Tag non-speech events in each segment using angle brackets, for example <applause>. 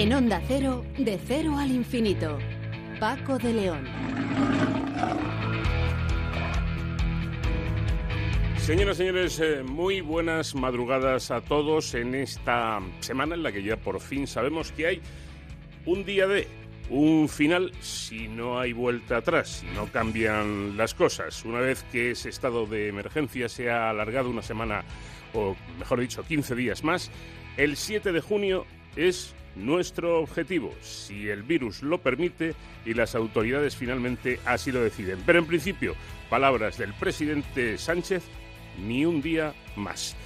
En Onda Cero, de cero al infinito. Paco de León. Señoras y señores, eh, muy buenas madrugadas a todos en esta semana en la que ya por fin sabemos que hay un día de un final si no hay vuelta atrás, si no cambian las cosas. Una vez que ese estado de emergencia se ha alargado una semana, o mejor dicho, 15 días más, el 7 de junio es nuestro objetivo, si el virus lo permite y las autoridades finalmente así lo deciden. Pero en principio, palabras del presidente Sánchez, ni un día más.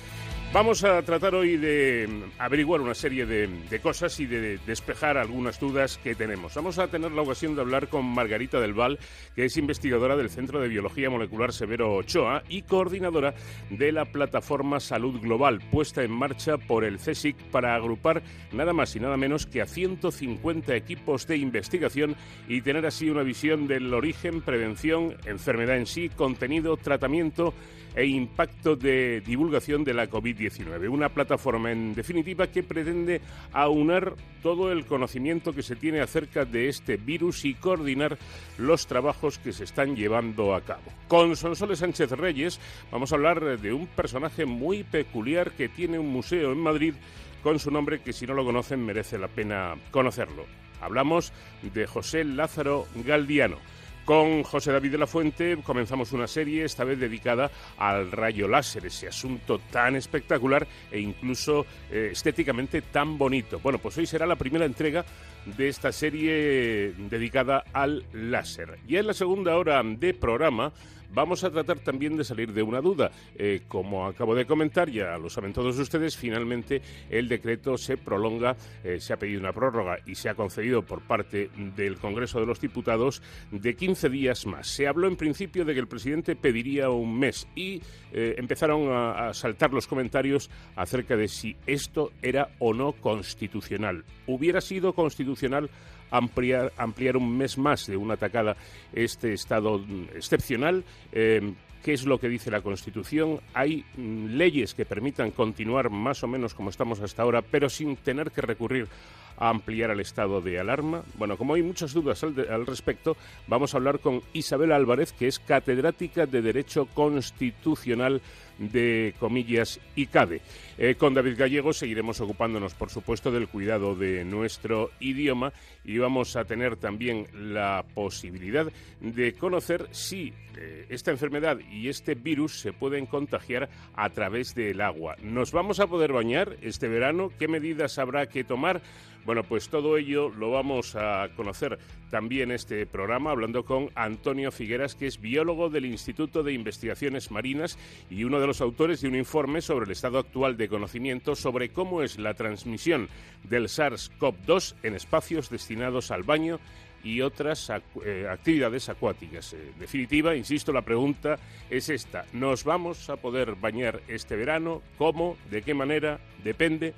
Vamos a tratar hoy de averiguar una serie de, cosas y de despejar algunas dudas que tenemos. Vamos a tener la ocasión de hablar con Margarita del Val, que es investigadora del Centro de Biología Molecular Severo Ochoa y coordinadora de la plataforma Salud Global, puesta en marcha por el CSIC para agrupar nada más y nada menos que a 150 equipos de investigación y tener así una visión del origen, prevención, enfermedad en sí, contenido, tratamiento e impacto de divulgación de la COVID-19. Una plataforma, en definitiva, que pretende aunar todo el conocimiento que se tiene acerca de este virus y coordinar los trabajos que se están llevando a cabo. Con Sonsoles Sánchez Reyes vamos a hablar de un personaje muy peculiar que tiene un museo en Madrid con su nombre que si no lo conocen merece la pena conocerlo. Hablamos de José Lázaro Galdiano. Con José David de la Fuente comenzamos una serie, esta vez dedicada al rayo láser, ese asunto tan espectacular e incluso eh, estéticamente tan bonito. Bueno, pues hoy será la primera entrega de esta serie dedicada al láser. Y en la segunda hora de programa Vamos a tratar también de salir de una duda. Eh, como acabo de comentar, ya lo saben todos ustedes, finalmente el decreto se prolonga, eh, se ha pedido una prórroga y se ha concedido por parte del Congreso de los Diputados de 15 días más. Se habló en principio de que el presidente pediría un mes y eh, empezaron a, a saltar los comentarios acerca de si esto era o no constitucional. ¿Hubiera sido constitucional? Ampliar, ampliar un mes más de una atacada este estado excepcional. Eh, ¿Qué es lo que dice la Constitución? Hay mm, leyes que permitan continuar más o menos como estamos hasta ahora, pero sin tener que recurrir a ampliar el estado de alarma? Bueno, como hay muchas dudas al, respecto, vamos a hablar con Isabel Álvarez, que es catedrática de Derecho Constitucional de comillas y CADE. Eh, con David Gallego seguiremos ocupándonos, por supuesto, del cuidado de nuestro idioma y vamos a tener también la posibilidad de conocer si eh, esta enfermedad y este virus se pueden contagiar a través del agua. ¿Nos vamos a poder bañar este verano? ¿Qué medidas habrá que tomar? Bueno, pues todo ello lo vamos a conocer también este programa hablando con Antonio Figueras, que es biólogo del Instituto de Investigaciones Marinas y uno de los autores de un informe sobre el estado actual de conocimiento sobre cómo es la transmisión del SARS-CoV-2 en espacios destinados al baño y otras eh, actividades acuáticas. En definitiva, insisto, la pregunta es esta. ¿Nos vamos a poder bañar este verano? ¿Cómo? ¿De qué manera? Depende.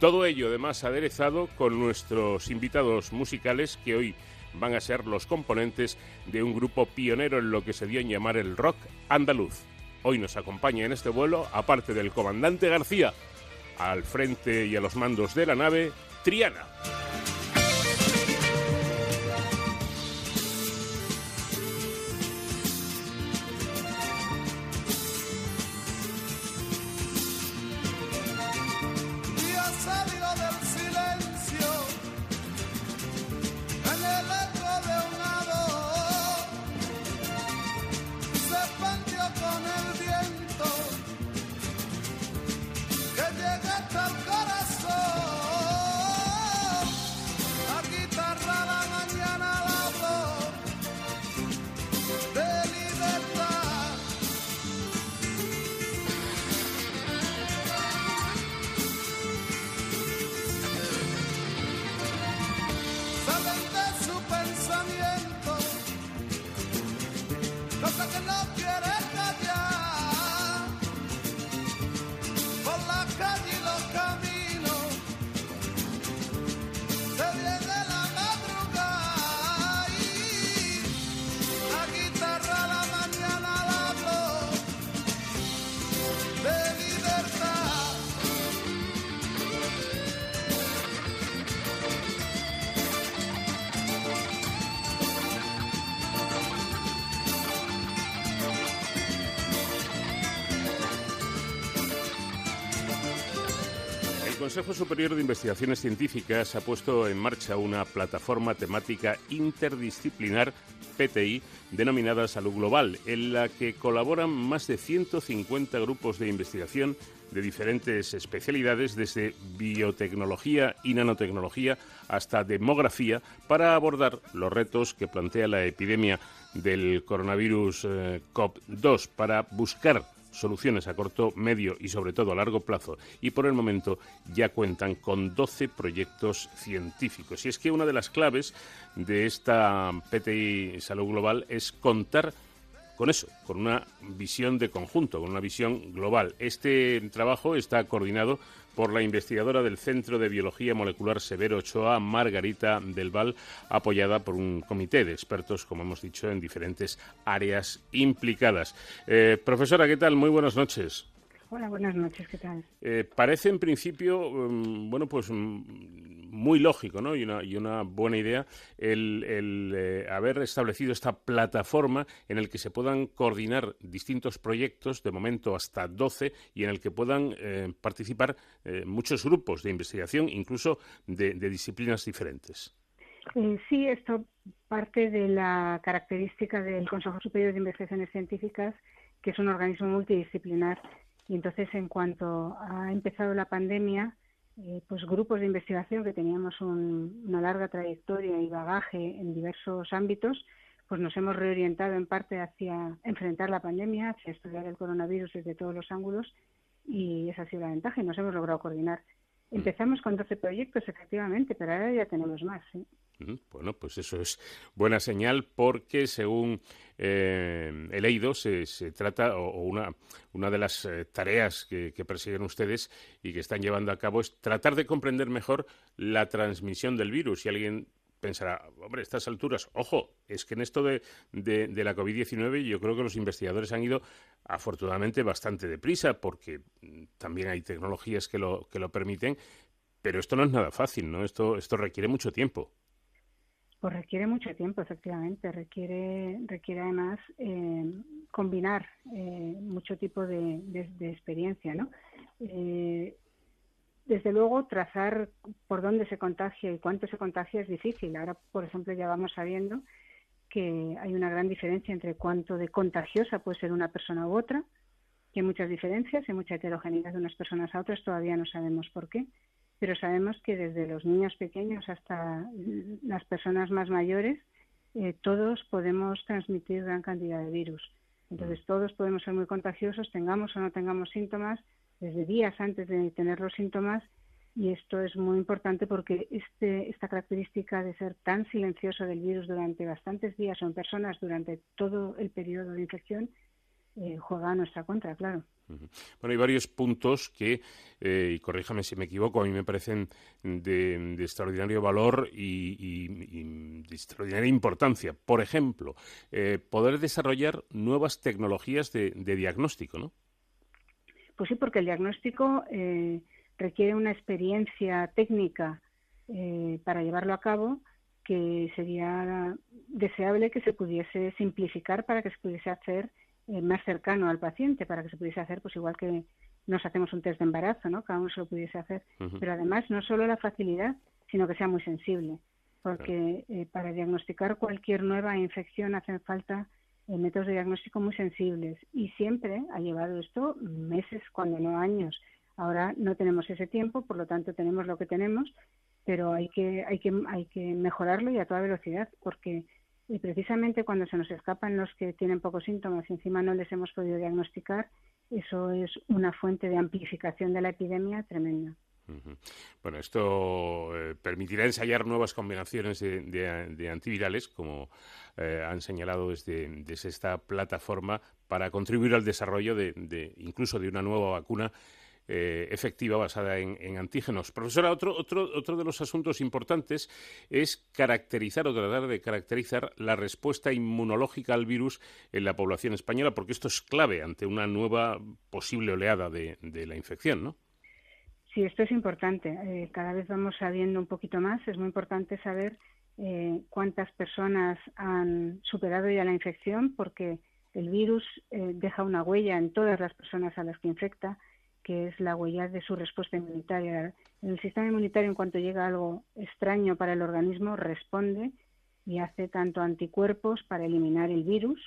Todo ello además aderezado con nuestros invitados musicales que hoy van a ser los componentes de un grupo pionero en lo que se dio en llamar el rock andaluz. Hoy nos acompaña en este vuelo, aparte del comandante García, al frente y a los mandos de la nave, Triana. Consejo Superior de Investigaciones Científicas ha puesto en marcha una plataforma temática interdisciplinar PTI denominada Salud Global, en la que colaboran más de 150 grupos de investigación de diferentes especialidades, desde biotecnología y nanotecnología hasta demografía, para abordar los retos que plantea la epidemia del coronavirus eh, COP2, para buscar soluciones a corto, medio y sobre todo a largo plazo y por el momento ya cuentan con 12 proyectos científicos. Y es que una de las claves de esta PTI Salud Global es contar con eso, con una visión de conjunto, con una visión global. Este trabajo está coordinado por la investigadora del Centro de Biología Molecular Severo Ochoa, Margarita del Val, apoyada por un comité de expertos, como hemos dicho, en diferentes áreas implicadas. Eh, profesora, ¿qué tal? Muy buenas noches. Hola, buenas noches, ¿qué tal? Eh, parece en principio, mm, bueno, pues mm, muy lógico, ¿no? Y una, y una buena idea el, eh, haber establecido esta plataforma en el que se puedan coordinar distintos proyectos, de momento hasta 12, y en el que puedan eh, participar muchos grupos de investigación, incluso de, de disciplinas diferentes. sí, esto parte de la característica del Consejo Superior de Investigaciones Científicas, que es un organismo multidisciplinar y entonces, en cuanto ha empezado la pandemia, eh, pues grupos de investigación que teníamos una larga trayectoria y bagaje en diversos ámbitos, pues nos hemos reorientado en parte hacia enfrentar la pandemia, hacia estudiar el coronavirus desde todos los ángulos y esa ha sido la ventaja y nos hemos logrado coordinar. Mm. Empezamos con 12 proyectos, efectivamente, pero ahora ya tenemos más. ¿sí? Bueno, pues eso es buena señal porque según eh, he leído se, se trata, o, una, una de las eh, tareas que, persiguen ustedes y que están llevando a cabo es tratar de comprender mejor la transmisión del virus. Si alguien pensará, hombre, estas alturas, ojo, es que en esto de, de, la COVID-19 yo creo que los investigadores han ido afortunadamente bastante deprisa porque también hay tecnologías que lo, que lo permiten, pero esto no es nada fácil, ¿no? Esto, esto requiere mucho tiempo. Pues requiere mucho tiempo, efectivamente. Requiere, requiere además eh, combinar eh, mucho tipo de, experiencia, ¿no? Eh, desde luego, trazar por dónde se contagia y cuánto se contagia es difícil. Ahora, por ejemplo, ya vamos sabiendo que hay una gran diferencia entre cuánto de contagiosa puede ser una persona u otra, que hay muchas diferencias, hay mucha heterogeneidad de unas personas a otras, todavía no sabemos por qué pero sabemos que desde los niños pequeños hasta las personas más mayores, eh, todos podemos transmitir gran cantidad de virus. Entonces, mm. todos podemos ser muy contagiosos, tengamos o no tengamos síntomas, desde días antes de tener los síntomas, y esto es muy importante porque este, esta característica de ser tan silencioso del virus durante bastantes días o en personas durante todo el periodo de infección eh, juega a nuestra contra, claro. Bueno, hay varios puntos que, eh, y corríjame si me equivoco, a mí me parecen de, extraordinario valor y, de extraordinaria importancia. Por ejemplo, eh, poder desarrollar nuevas tecnologías de, diagnóstico, ¿no? Pues sí, porque el diagnóstico eh, requiere una experiencia técnica para llevarlo a cabo que sería deseable que se pudiese simplificar para que se pudiese hacer eh, más cercano al paciente para que se pudiese hacer, pues igual que nos hacemos un test de embarazo, ¿no? Cada uno se lo pudiese hacer. Pero además, no solo la facilidad, sino que sea muy sensible. Porque eh, para diagnosticar cualquier nueva infección hacen falta eh, métodos de diagnóstico muy sensibles. Y siempre ha llevado esto meses, cuando no años. Ahora no tenemos ese tiempo, por lo tanto tenemos lo que tenemos, pero hay que, hay que, hay que mejorarlo y a toda velocidad, porque y precisamente cuando se nos escapan los que tienen pocos síntomas y encima no les hemos podido diagnosticar, eso es una fuente de amplificación de la epidemia tremenda. Bueno, esto eh, permitirá ensayar nuevas combinaciones de, antivirales, como eh, han señalado desde, esta plataforma, para contribuir al desarrollo de, incluso de una nueva vacuna eh, efectiva basada en, antígenos. Profesora, otro, otro, otro de los asuntos importantes es caracterizar o tratar de caracterizar la respuesta inmunológica al virus en la población española, porque esto es clave ante una nueva posible oleada de, la infección, ¿no? Sí, esto es importante. Eh, cada vez vamos sabiendo un poquito más. Es muy importante saber eh, cuántas personas han superado ya la infección, porque el virus deja una huella en todas las personas a las que infecta que es la huella de su respuesta inmunitaria. El sistema inmunitario, en cuanto llega algo extraño para el organismo, responde y hace tanto anticuerpos para eliminar el virus.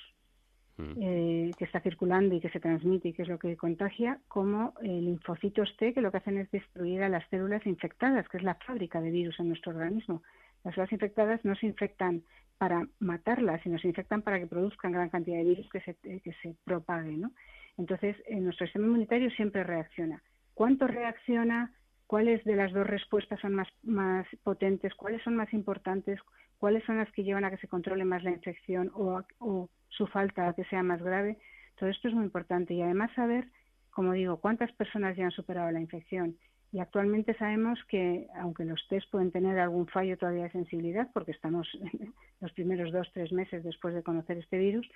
Eh, que está circulando y que se transmite y que es lo que contagia, como el linfocitos T, que lo que hacen es destruir a las células infectadas, que es la fábrica de virus en nuestro organismo. Las células infectadas no se infectan para matarlas, sino se infectan para que produzcan gran cantidad de virus que se, que se propague. ¿no? Entonces, nuestro sistema inmunitario siempre reacciona. ¿Cuánto reacciona? ¿Cuáles de las dos respuestas son más, más potentes? ¿Cuáles son más importantes? ¿Cuáles son las que llevan a que se controle más la infección o, o su falta que sea más grave? Todo esto es muy importante. Y además saber, como digo, cuántas personas ya han superado la infección y actualmente sabemos que, aunque los test pueden tener algún fallo todavía de sensibilidad, porque estamos <laughs> los primeros dos, tres meses después de conocer este virus,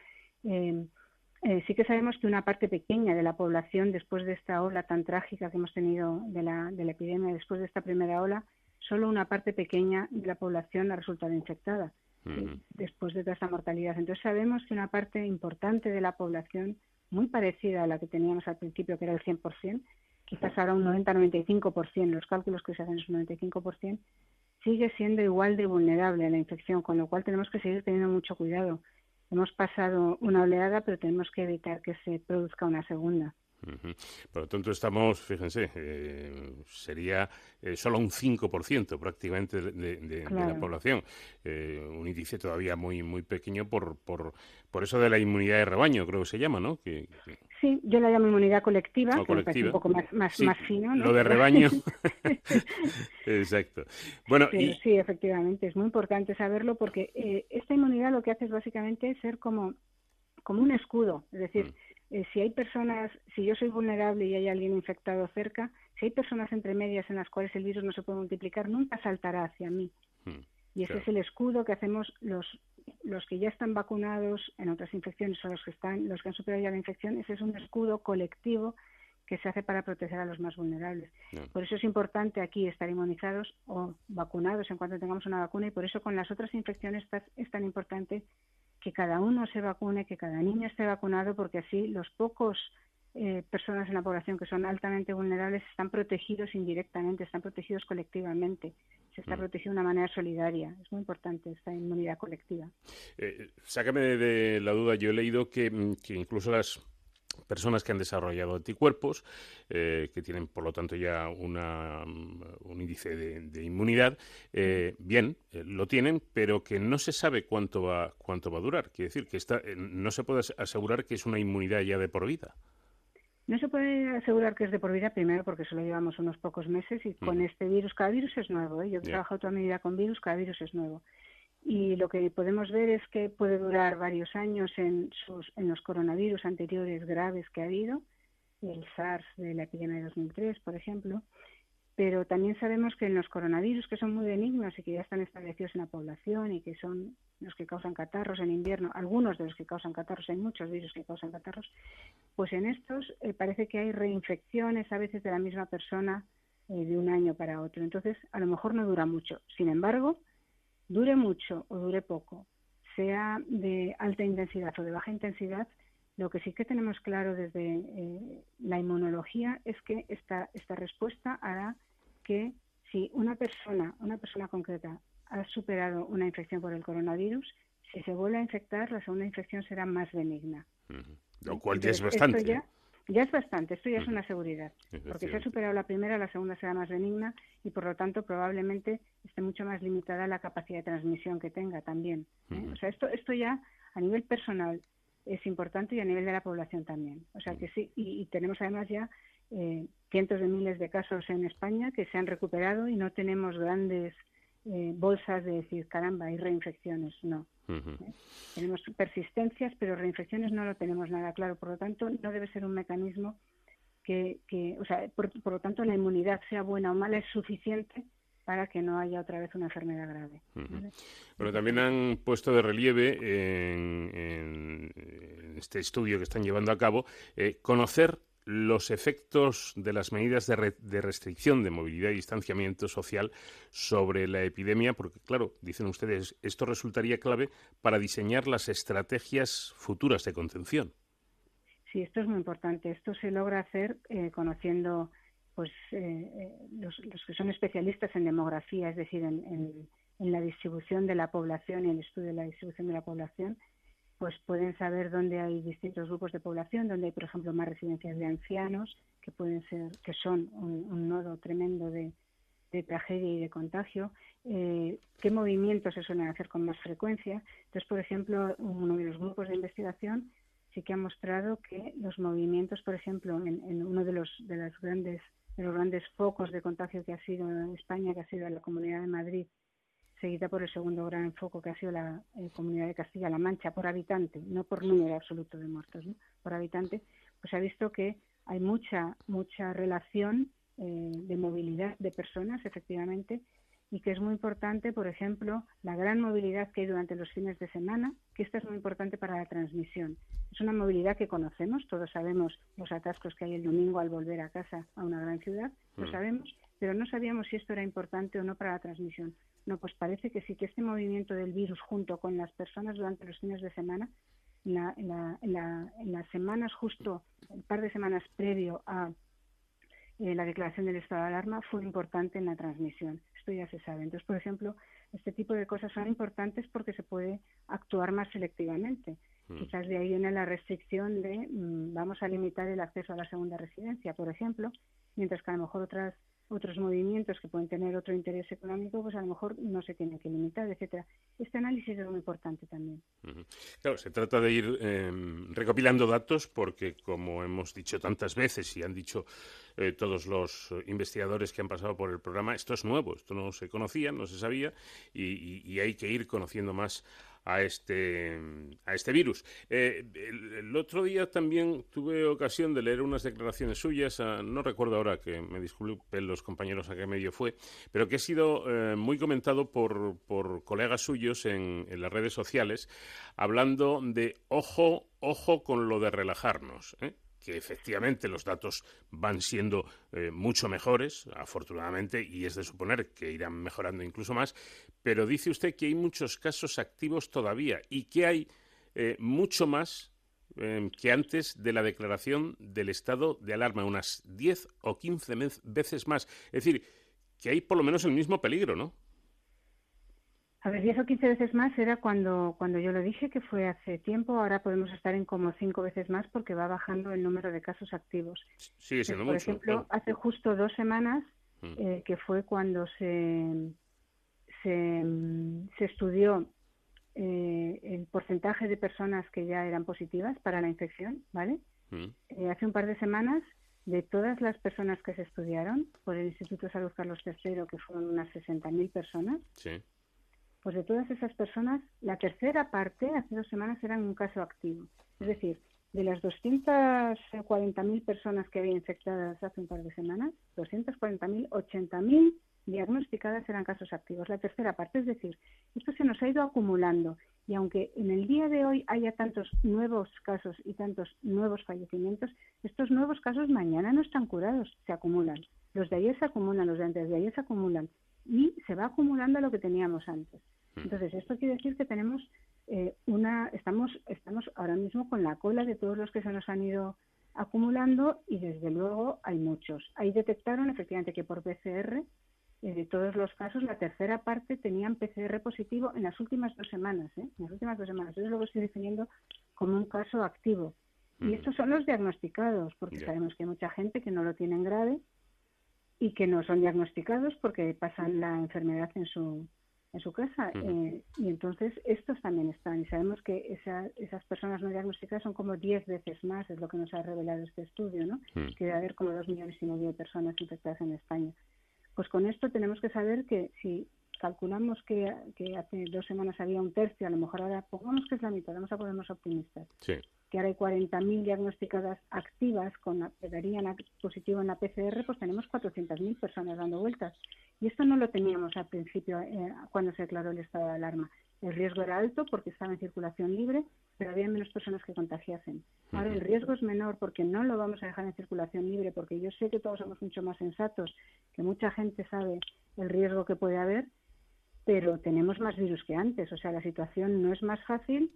eh, eh, sí que sabemos que una parte pequeña de la población, después de esta ola tan trágica que hemos tenido de la, de la epidemia, después de esta primera ola, solo una parte pequeña de la población ha resultado infectada eh, después de toda esta mortalidad. Entonces sabemos que una parte importante de la población, muy parecida a la que teníamos al principio, que era el 100%, quizás ahora un 90-95%, los cálculos que se hacen es un 95%, sigue siendo igual de vulnerable a la infección, con lo cual tenemos que seguir teniendo mucho cuidado. Hemos pasado una oleada, pero tenemos que evitar que se produzca una segunda. Por lo tanto, estamos, fíjense, eh, sería eh, solo un 5% prácticamente de, la población. Eh, un índice todavía muy muy pequeño por, por, por eso de la inmunidad de rebaño, creo que se llama, ¿no? Que, Sí, yo la llamo inmunidad colectiva, que parece un poco más, más, más fino. Lo de rebaño. <laughs> <laughs> Exacto. Bueno, y... Sí, efectivamente, es muy importante saberlo porque esta inmunidad lo que hace es básicamente ser como, como un escudo. Es decir, mm. Eh, si hay personas, si yo soy vulnerable y hay alguien infectado cerca, si hay personas entre medias en las cuales el virus no se puede multiplicar, nunca saltará hacia mí. Hmm, y ese es el escudo que hacemos los, los que ya están vacunados en otras infecciones o los que están, los que han superado ya la infección, ese es un escudo colectivo que se hace para proteger a los más vulnerables. Por eso es importante aquí estar inmunizados o vacunados en cuanto tengamos una vacuna y por eso con las otras infecciones es tan importante que cada uno se vacune, que cada niño esté vacunado, porque así los pocos eh, personas en la población que son altamente vulnerables están protegidos indirectamente, están protegidos colectivamente. Se está mm. protegido de una manera solidaria. Es muy importante esta inmunidad colectiva. Eh, sácame de, la duda. Yo he leído que, mm, que incluso las personas que han desarrollado anticuerpos, eh, que tienen por lo tanto ya una, mm, un índice de, inmunidad, eh, bien, eh, lo tienen, pero que no se sabe cuánto va, cuánto va a durar. Quiere decir que está, no se puede asegurar que es una inmunidad ya de por vida. No se puede asegurar que es de por vida, primero porque solo llevamos unos pocos meses y con este virus, cada virus es nuevo. Yo he trabajado toda mi vida con virus, cada virus es nuevo y lo que podemos ver es que puede durar varios años en, sus, en los coronavirus anteriores graves que ha habido, el SARS de la epidemia de 2003, por ejemplo, pero también sabemos que en los coronavirus que son muy benignos y que ya están establecidos en la población y que son los que causan catarros en invierno, algunos de los que causan catarros, hay muchos virus que causan catarros, pues en estos eh, parece que hay reinfecciones a veces de la misma persona eh, de un año para otro. Entonces, a lo mejor no dura mucho. Sin embargo, dure mucho o dure poco, sea de alta intensidad o de baja intensidad, lo que sí que tenemos claro desde eh, la inmunología es que esta, esta respuesta hará que si una persona, una persona concreta, ha superado una infección por el coronavirus, si se vuelve a infectar, la segunda infección será más benigna. Lo cual ya es bastante. Ya es bastante, esto ya es una seguridad, porque si ha superado la primera, la segunda será más benigna y por lo tanto probablemente esté mucho más limitada la capacidad de transmisión que tenga también. ¿eh? O sea, esto, esto ya a nivel personal es importante y a nivel de la población también. O sea que sí, y, tenemos además ya eh, cientos de miles de casos en España que se han recuperado y no tenemos grandes eh, bolsas de decir, caramba, hay reinfecciones. No. ¿Eh? Tenemos persistencias, pero reinfecciones no lo tenemos nada claro. Por lo tanto, no debe ser un mecanismo que, que o sea, por, lo tanto, la inmunidad, sea buena o mala, es suficiente para que no haya otra vez una enfermedad grave. Bueno, también han puesto de relieve en, este estudio que están llevando a cabo eh, conocer los efectos de las medidas de, restricción de movilidad y distanciamiento social sobre la epidemia, porque claro, dicen ustedes, esto resultaría clave para diseñar las estrategias futuras de contención. Sí, esto es muy importante. Esto se logra hacer eh, conociendo pues eh, los, que son especialistas en demografía, es decir, en, la distribución de la población y el estudio de la distribución de la población, pues pueden saber dónde hay distintos grupos de población, dónde hay, por ejemplo, más residencias de ancianos, que pueden ser, que son un, nodo tremendo de, tragedia y de contagio, eh, qué movimientos se suelen hacer con más frecuencia. Entonces, por ejemplo, uno de los grupos de investigación sí que ha mostrado que los movimientos, por ejemplo, en, uno de los grandes de los grandes focos de contagio que ha sido España, que ha sido la Comunidad de Madrid, seguida por el segundo gran foco que ha sido la eh, Comunidad de Castilla-La Mancha por habitante, no por número absoluto de muertos, por habitante, pues ha visto que hay mucha mucha relación eh, de movilidad de personas, efectivamente, y que es muy importante, por ejemplo, la gran movilidad que hay durante los fines de semana, que esta es muy importante para la transmisión. Es una movilidad que conocemos, todos sabemos los atascos que hay el domingo al volver a casa a una gran ciudad, lo mm. sabemos, pero no sabíamos si esto era importante o no para la transmisión. No, pues parece que sí, que este movimiento del virus junto con las personas durante los fines de semana, en, las semanas justo, un par de semanas previo a eh, la declaración del estado de alarma, fue importante en la transmisión esto ya se sabe. Entonces, por ejemplo, este tipo de cosas son importantes porque se puede actuar más selectivamente. Mm. Quizás de ahí viene la restricción de mm, vamos a limitar el acceso a la segunda residencia, por ejemplo, mientras que a lo mejor otras otros movimientos que pueden tener otro interés económico, pues a lo mejor no se tiene que limitar, etcétera. Este análisis es muy importante también. Claro, se trata de ir em, recopilando datos porque, como hemos dicho tantas veces y han dicho eh, todos los investigadores que han pasado por el programa, esto es nuevo, esto no se conocía, no se sabía y hay que ir conociendo más a este, a este virus. Eh, el, otro día también tuve ocasión de leer unas declaraciones suyas, ah, no recuerdo ahora, que me disculpen los compañeros a qué medio fue, pero que ha sido eh, muy comentado por, por colegas suyos en, en, las redes sociales, hablando de ojo, ojo con lo de relajarnos. ¿eh? Que efectivamente los datos van siendo eh, mucho mejores, afortunadamente, y es de suponer que irán mejorando incluso más, pero dice usted que hay muchos casos activos todavía y que hay eh, mucho más eh, que antes de la declaración del estado de alarma, unas 10 o 15 veces más. Es decir, que hay por lo menos el mismo peligro, ¿no? A ver, 10 o 15 veces más era cuando, cuando yo lo dije, que fue hace tiempo. Ahora podemos estar en como 5 veces más porque va bajando el número de casos activos. Sigue siendo Por ejemplo, hace justo dos semanas, mm. eh, que fue cuando se, se, se estudió eh, el porcentaje de personas que ya eran positivas para la infección, ¿vale? Mm. Eh, hace un par de semanas, de todas las personas que se estudiaron por el Instituto de Salud Carlos III, que fueron unas 60.000 personas, sí pues de todas esas personas, la tercera parte, hace dos semanas, eran un caso activo. Es decir, de las 240.000 personas que había infectadas hace un par de semanas, 240.000, 80.000 diagnosticadas eran casos activos. La tercera parte, es decir, esto se nos ha ido acumulando y aunque en el día de hoy haya tantos nuevos casos y tantos nuevos fallecimientos, estos nuevos casos mañana no están curados, se acumulan. Los de ayer se acumulan, los de antes de ayer se acumulan y se va acumulando lo que teníamos antes. Mm. Entonces, esto quiere decir que tenemos eh, una, estamos, estamos ahora mismo con la cola de todos los que se nos han ido acumulando y desde luego hay muchos. Ahí detectaron efectivamente que por PCR eh, de todos los casos la tercera parte tenían PCR positivo en las últimas dos semanas, ¿eh? en las últimas dos semanas. Eso es lo que estoy definiendo como un caso activo. Y mm. estos son los diagnosticados, porque sabemos que hay mucha gente que no lo tienen grave y que no son diagnosticados porque pasan la enfermedad en su en su casa. Eh, y entonces estos también están y sabemos que esas personas no diagnosticadas son como 10 veces más es lo que nos ha revelado este estudio no que debe haber como dos millones y medio de personas infectadas en España. Pues con esto tenemos que saber que si calculamos que, que hace dos semanas había un tercio a lo mejor ahora pongamos que es la mitad vamos a ponernos optimistas. Sí que ahora hay 40.000 diagnosticadas activas con que darían positivo en la PCR, pues tenemos 400.000 personas dando vueltas. Y esto no lo teníamos al principio eh, cuando se declaró el estado de alarma. El riesgo era alto porque estaba en circulación libre, pero había menos personas que contagiasen. Ahora el riesgo es menor porque no lo vamos a dejar en circulación libre, porque yo sé que todos somos mucho más sensatos, que mucha gente sabe el riesgo que puede haber, pero tenemos más virus que antes. O sea, la situación no es más fácil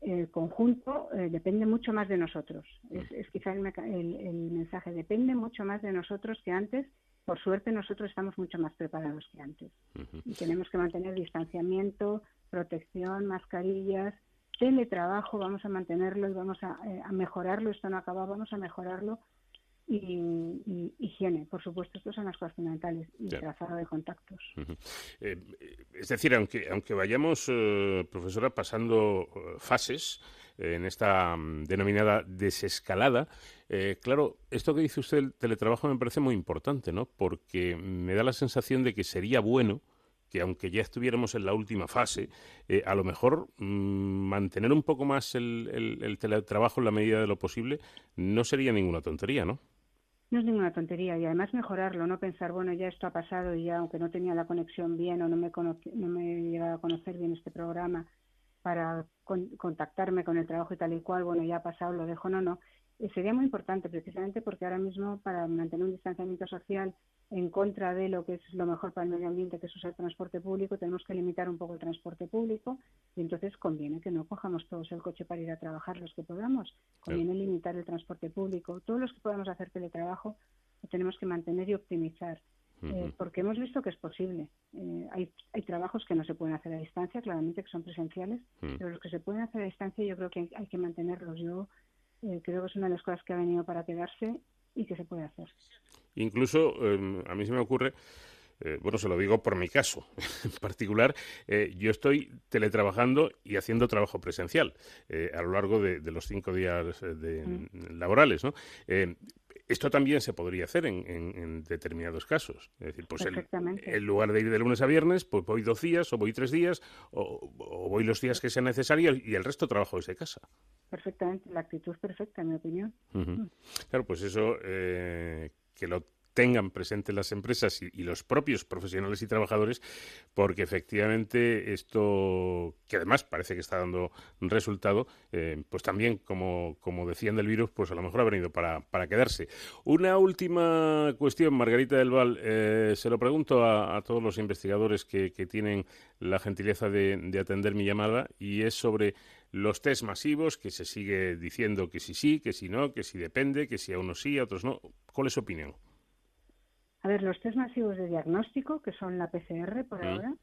el conjunto eh, depende mucho más de nosotros. Es, es quizá el, mensaje, depende mucho más de nosotros que antes. Por suerte nosotros estamos mucho más preparados que antes. Y tenemos que mantener distanciamiento, protección, mascarillas, teletrabajo, vamos a mantenerlo y vamos a, eh, mejorarlo. Esto no acaba, vamos a mejorarlo. Y, higiene, por supuesto, estas son las cosas fundamentales y trazado de contactos. Eh, es decir, aunque, aunque vayamos, eh, profesora, pasando fases en esta mm, denominada desescalada, claro, esto que dice usted del teletrabajo me parece muy importante, ¿no? Porque me da la sensación de que sería bueno que aunque ya estuviéramos en la última fase, eh, a lo mejor mm, mantener un poco más el, el, teletrabajo en la medida de lo posible no sería ninguna tontería, ¿no? No es ninguna tontería y además mejorarlo, no pensar, bueno, ya esto ha pasado y ya aunque no tenía la conexión bien o no me, no me he llegado a conocer bien este programa para contactarme con el trabajo y tal y cual, bueno, ya ha pasado, lo dejo, no, no. Eh, sería muy importante precisamente porque ahora mismo para mantener un distanciamiento social en contra de lo que es lo mejor para el medio ambiente, que es usar transporte público, tenemos que limitar un poco el transporte público y entonces conviene que no cojamos todos el coche para ir a trabajar los que podamos, conviene limitar el transporte público, todos los que podamos hacer teletrabajo lo tenemos que mantener y optimizar. Eh, porque hemos visto que es posible. Eh, hay, hay trabajos que no se pueden hacer a distancia, claramente que son presenciales, pero los que se pueden hacer a distancia yo creo que hay, que mantenerlos. Yo eh, creo que es una de las cosas que ha venido para quedarse y que se puede hacer. Incluso em, a mí se me ocurre, eh, bueno, se lo digo por mi caso <laughs> en particular, eh, yo estoy teletrabajando y haciendo trabajo presencial eh, a lo largo de, los cinco días de, mm. laborales, ¿no? Esto también se podría hacer en, determinados casos. Es decir, pues en lugar de ir de lunes a viernes, pues voy dos días o voy tres días o, voy los días que sea necesario y el resto trabajo desde casa. Perfectamente, la actitud es perfecta, en mi opinión. Mm. Claro, pues eso que lo tengan presente las empresas y, los propios profesionales y trabajadores, porque efectivamente esto, que además parece que está dando resultado, eh, pues también, como, como decían del virus, pues a lo mejor ha venido para, para quedarse. Una última cuestión, Margarita del Val, eh, se lo pregunto a, todos los investigadores que, que tienen la gentileza de, de atender mi llamada, y es sobre los test masivos, que se sigue diciendo que sí sí, que si no, que si depende, que si a unos sí, a otros no. ¿Cuál es su opinión? A ver, los test masivos de diagnóstico, que son la PCR por ahora,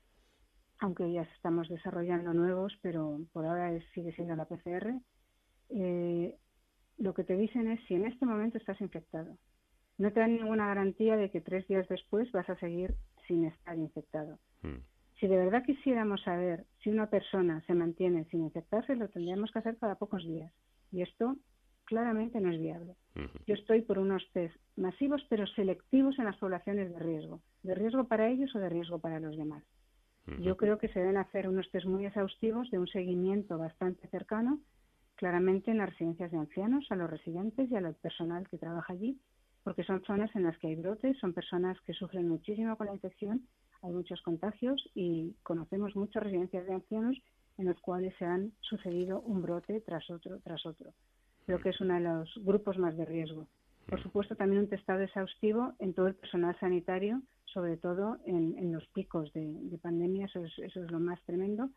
aunque ya estamos desarrollando nuevos, pero por ahora sigue siendo la PCR, eh, lo que te dicen es si en este momento estás infectado. No te dan ninguna garantía de que tres días después vas a seguir sin estar infectado. Mm. Si de verdad quisiéramos saber si una persona se mantiene sin infectarse, lo tendríamos que hacer cada pocos días. Y esto claramente no es viable. Yo estoy por unos test masivos pero selectivos en las poblaciones de riesgo, de riesgo para ellos o de riesgo para los demás. Yo creo que se deben hacer unos test muy exhaustivos de un seguimiento bastante cercano, claramente en las residencias de ancianos, a los residentes y al personal que trabaja allí, porque son zonas en las que hay brotes, son personas que sufren muchísimo con la infección, hay muchos contagios y conocemos muchas residencias de ancianos en los cuales se han sucedido un brote tras otro, tras otro creo que es uno de los grupos más de riesgo. Por supuesto, también un testado exhaustivo en todo el personal sanitario, sobre todo en, los picos de, pandemia, eso es, eso es lo más tremendo,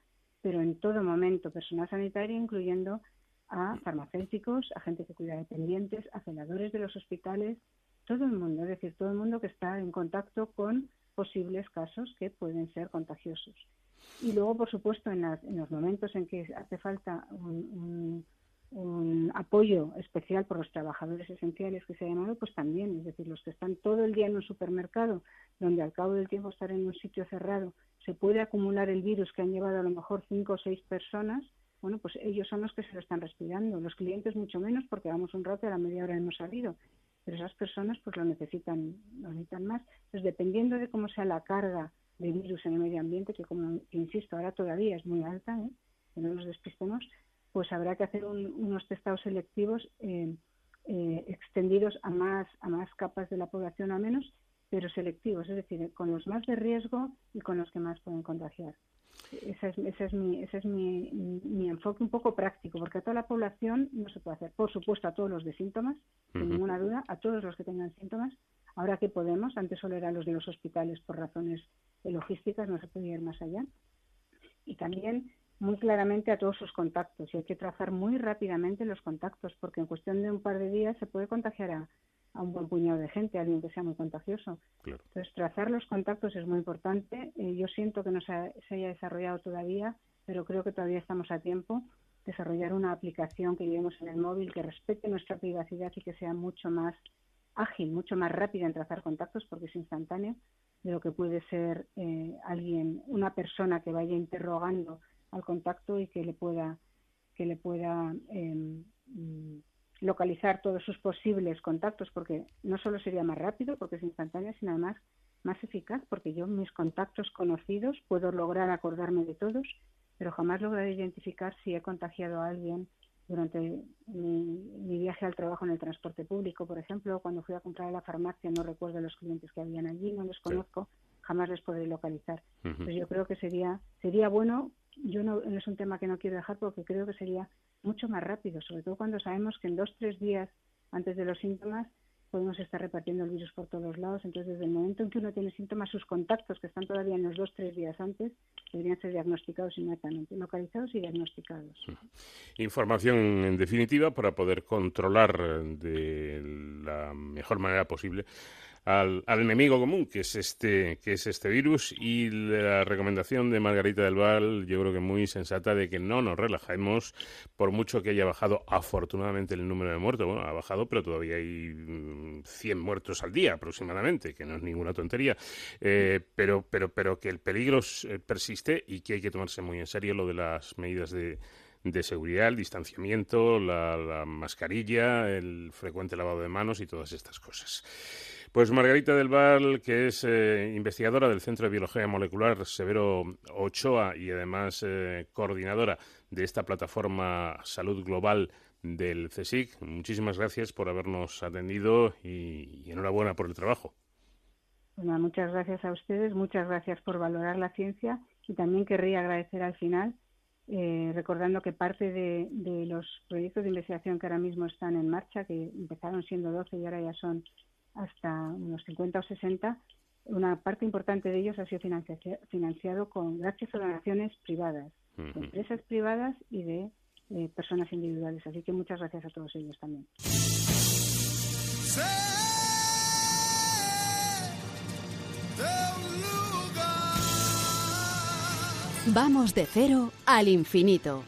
pero en todo momento, personal sanitario, incluyendo a farmacéuticos, a gente que cuida de dependientes, a celadores de los hospitales, todo el mundo, es decir, todo el mundo que está en contacto con posibles casos que pueden ser contagiosos. Y luego, por supuesto, en, los momentos en que hace falta un un apoyo especial por los trabajadores esenciales que se ha llamado, pues también, es decir, los que están todo el día en un supermercado, donde al cabo del tiempo estar en un sitio cerrado se puede acumular el virus que han llevado a lo mejor cinco o seis personas, bueno, pues ellos son los que se lo están respirando, los clientes mucho menos porque vamos un rato a la media hora hemos salido, pero esas personas pues lo necesitan, lo necesitan más. Entonces, dependiendo de cómo sea la carga de virus en el medio ambiente, que como insisto, ahora todavía es muy alta, ¿eh? que no nos despistemos, pues habrá que hacer unos testados selectivos eh, eh, extendidos a más, a más capas de la población a menos, pero selectivos, es decir, con los más de riesgo y con los que más pueden contagiar. Ese es, ese es, mi, ese es mi, mi, enfoque un poco práctico, porque a toda la población no se puede hacer. Por supuesto, a todos los de síntomas, sin ninguna duda, a todos los que tengan síntomas. Ahora que podemos, antes solo eran los de los hospitales por razones logísticas, no se puede ir más allá. Y también muy claramente a todos sus contactos y hay que trazar muy rápidamente los contactos porque en cuestión de un par de días se puede contagiar a, un buen puñado de gente, a alguien que sea muy contagioso. Entonces, trazar los contactos es muy importante. Eh, yo siento que no se, haya desarrollado todavía, pero creo que todavía estamos a tiempo desarrollar una aplicación que llevemos en el móvil que respete nuestra privacidad y que sea mucho más ágil, mucho más rápida en trazar contactos porque es instantáneo de lo que puede ser eh, alguien, una persona que vaya interrogando al contacto y que le pueda que le pueda em, mm, localizar todos sus posibles contactos porque no solo sería más rápido porque es instantáneo sino además más eficaz porque yo mis contactos conocidos puedo lograr acordarme de todos pero jamás lograré identificar si he contagiado a alguien durante mi, viaje al trabajo en el transporte público, por ejemplo, cuando fui a comprar a la farmacia, no recuerdo los clientes que habían allí, no los conozco, jamás les podré localizar. Pues yo creo que sería sería bueno, yo no, es un tema que no quiero dejar porque creo que sería mucho más rápido, sobre todo cuando sabemos que en dos, tres días antes de los síntomas podemos estar repartiendo el virus por todos lados. Entonces, desde el momento en que uno tiene síntomas, sus contactos, que están todavía en los dos, tres días antes, deberían ser diagnosticados inmediatamente, localizados y diagnosticados. Información, en definitiva, para poder controlar de la mejor manera posible al, enemigo común, que es este, que es este virus, y la recomendación de Margarita del Val, yo creo que muy sensata, de que no nos relajemos, por mucho que haya bajado afortunadamente el número de muertos. Bueno, ha bajado, pero todavía hay 100 mm, muertos al día aproximadamente, que no es ninguna tontería. Eh, pero, pero, pero que el peligro eh, persiste y que hay que tomarse muy en serio lo de las medidas de de seguridad, el distanciamiento, la, mascarilla, el frecuente lavado de manos y todas estas cosas. Pues Margarita del Val, que es eh, investigadora del Centro de Biología Molecular Severo Ochoa y además eh, coordinadora de esta plataforma Salud Global del CSIC, muchísimas gracias por habernos atendido y, enhorabuena por el trabajo. muchas gracias a ustedes, muchas gracias por valorar la ciencia y también querría agradecer al final, eh, recordando que parte de, de, los proyectos de investigación que ahora mismo están en marcha, que empezaron siendo 12 y ahora ya son hasta unos 50 o 60, una parte importante de ellos ha sido financiado con gracias a donaciones privadas, de empresas privadas y de eh, personas individuales. Así que muchas gracias a todos ellos también. Vamos de cero al infinito.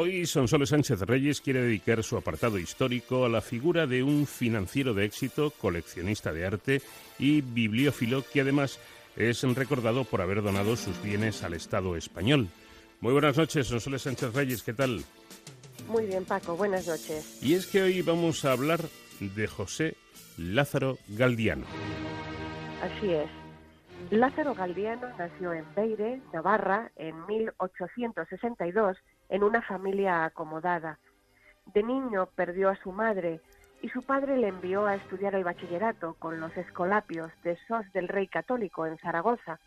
Hoy Sonsoles Sánchez Reyes quiere dedicar su apartado histórico a la figura de un financiero de éxito, coleccionista de arte y bibliófilo que además es recordado por haber donado sus bienes al Estado español. Muy buenas noches, Sonsoles Sánchez Reyes, ¿qué tal? Muy bien, Paco, buenas noches. Y es que hoy vamos a hablar de José Lázaro Galdiano. Así es. Lázaro Galdiano nació en Beire, Navarra, en 1862, en una familia acomodada. De niño perdió a su madre y su padre le envió a estudiar el bachillerato con los escolapios de Sos del Rey Católico en Zaragoza.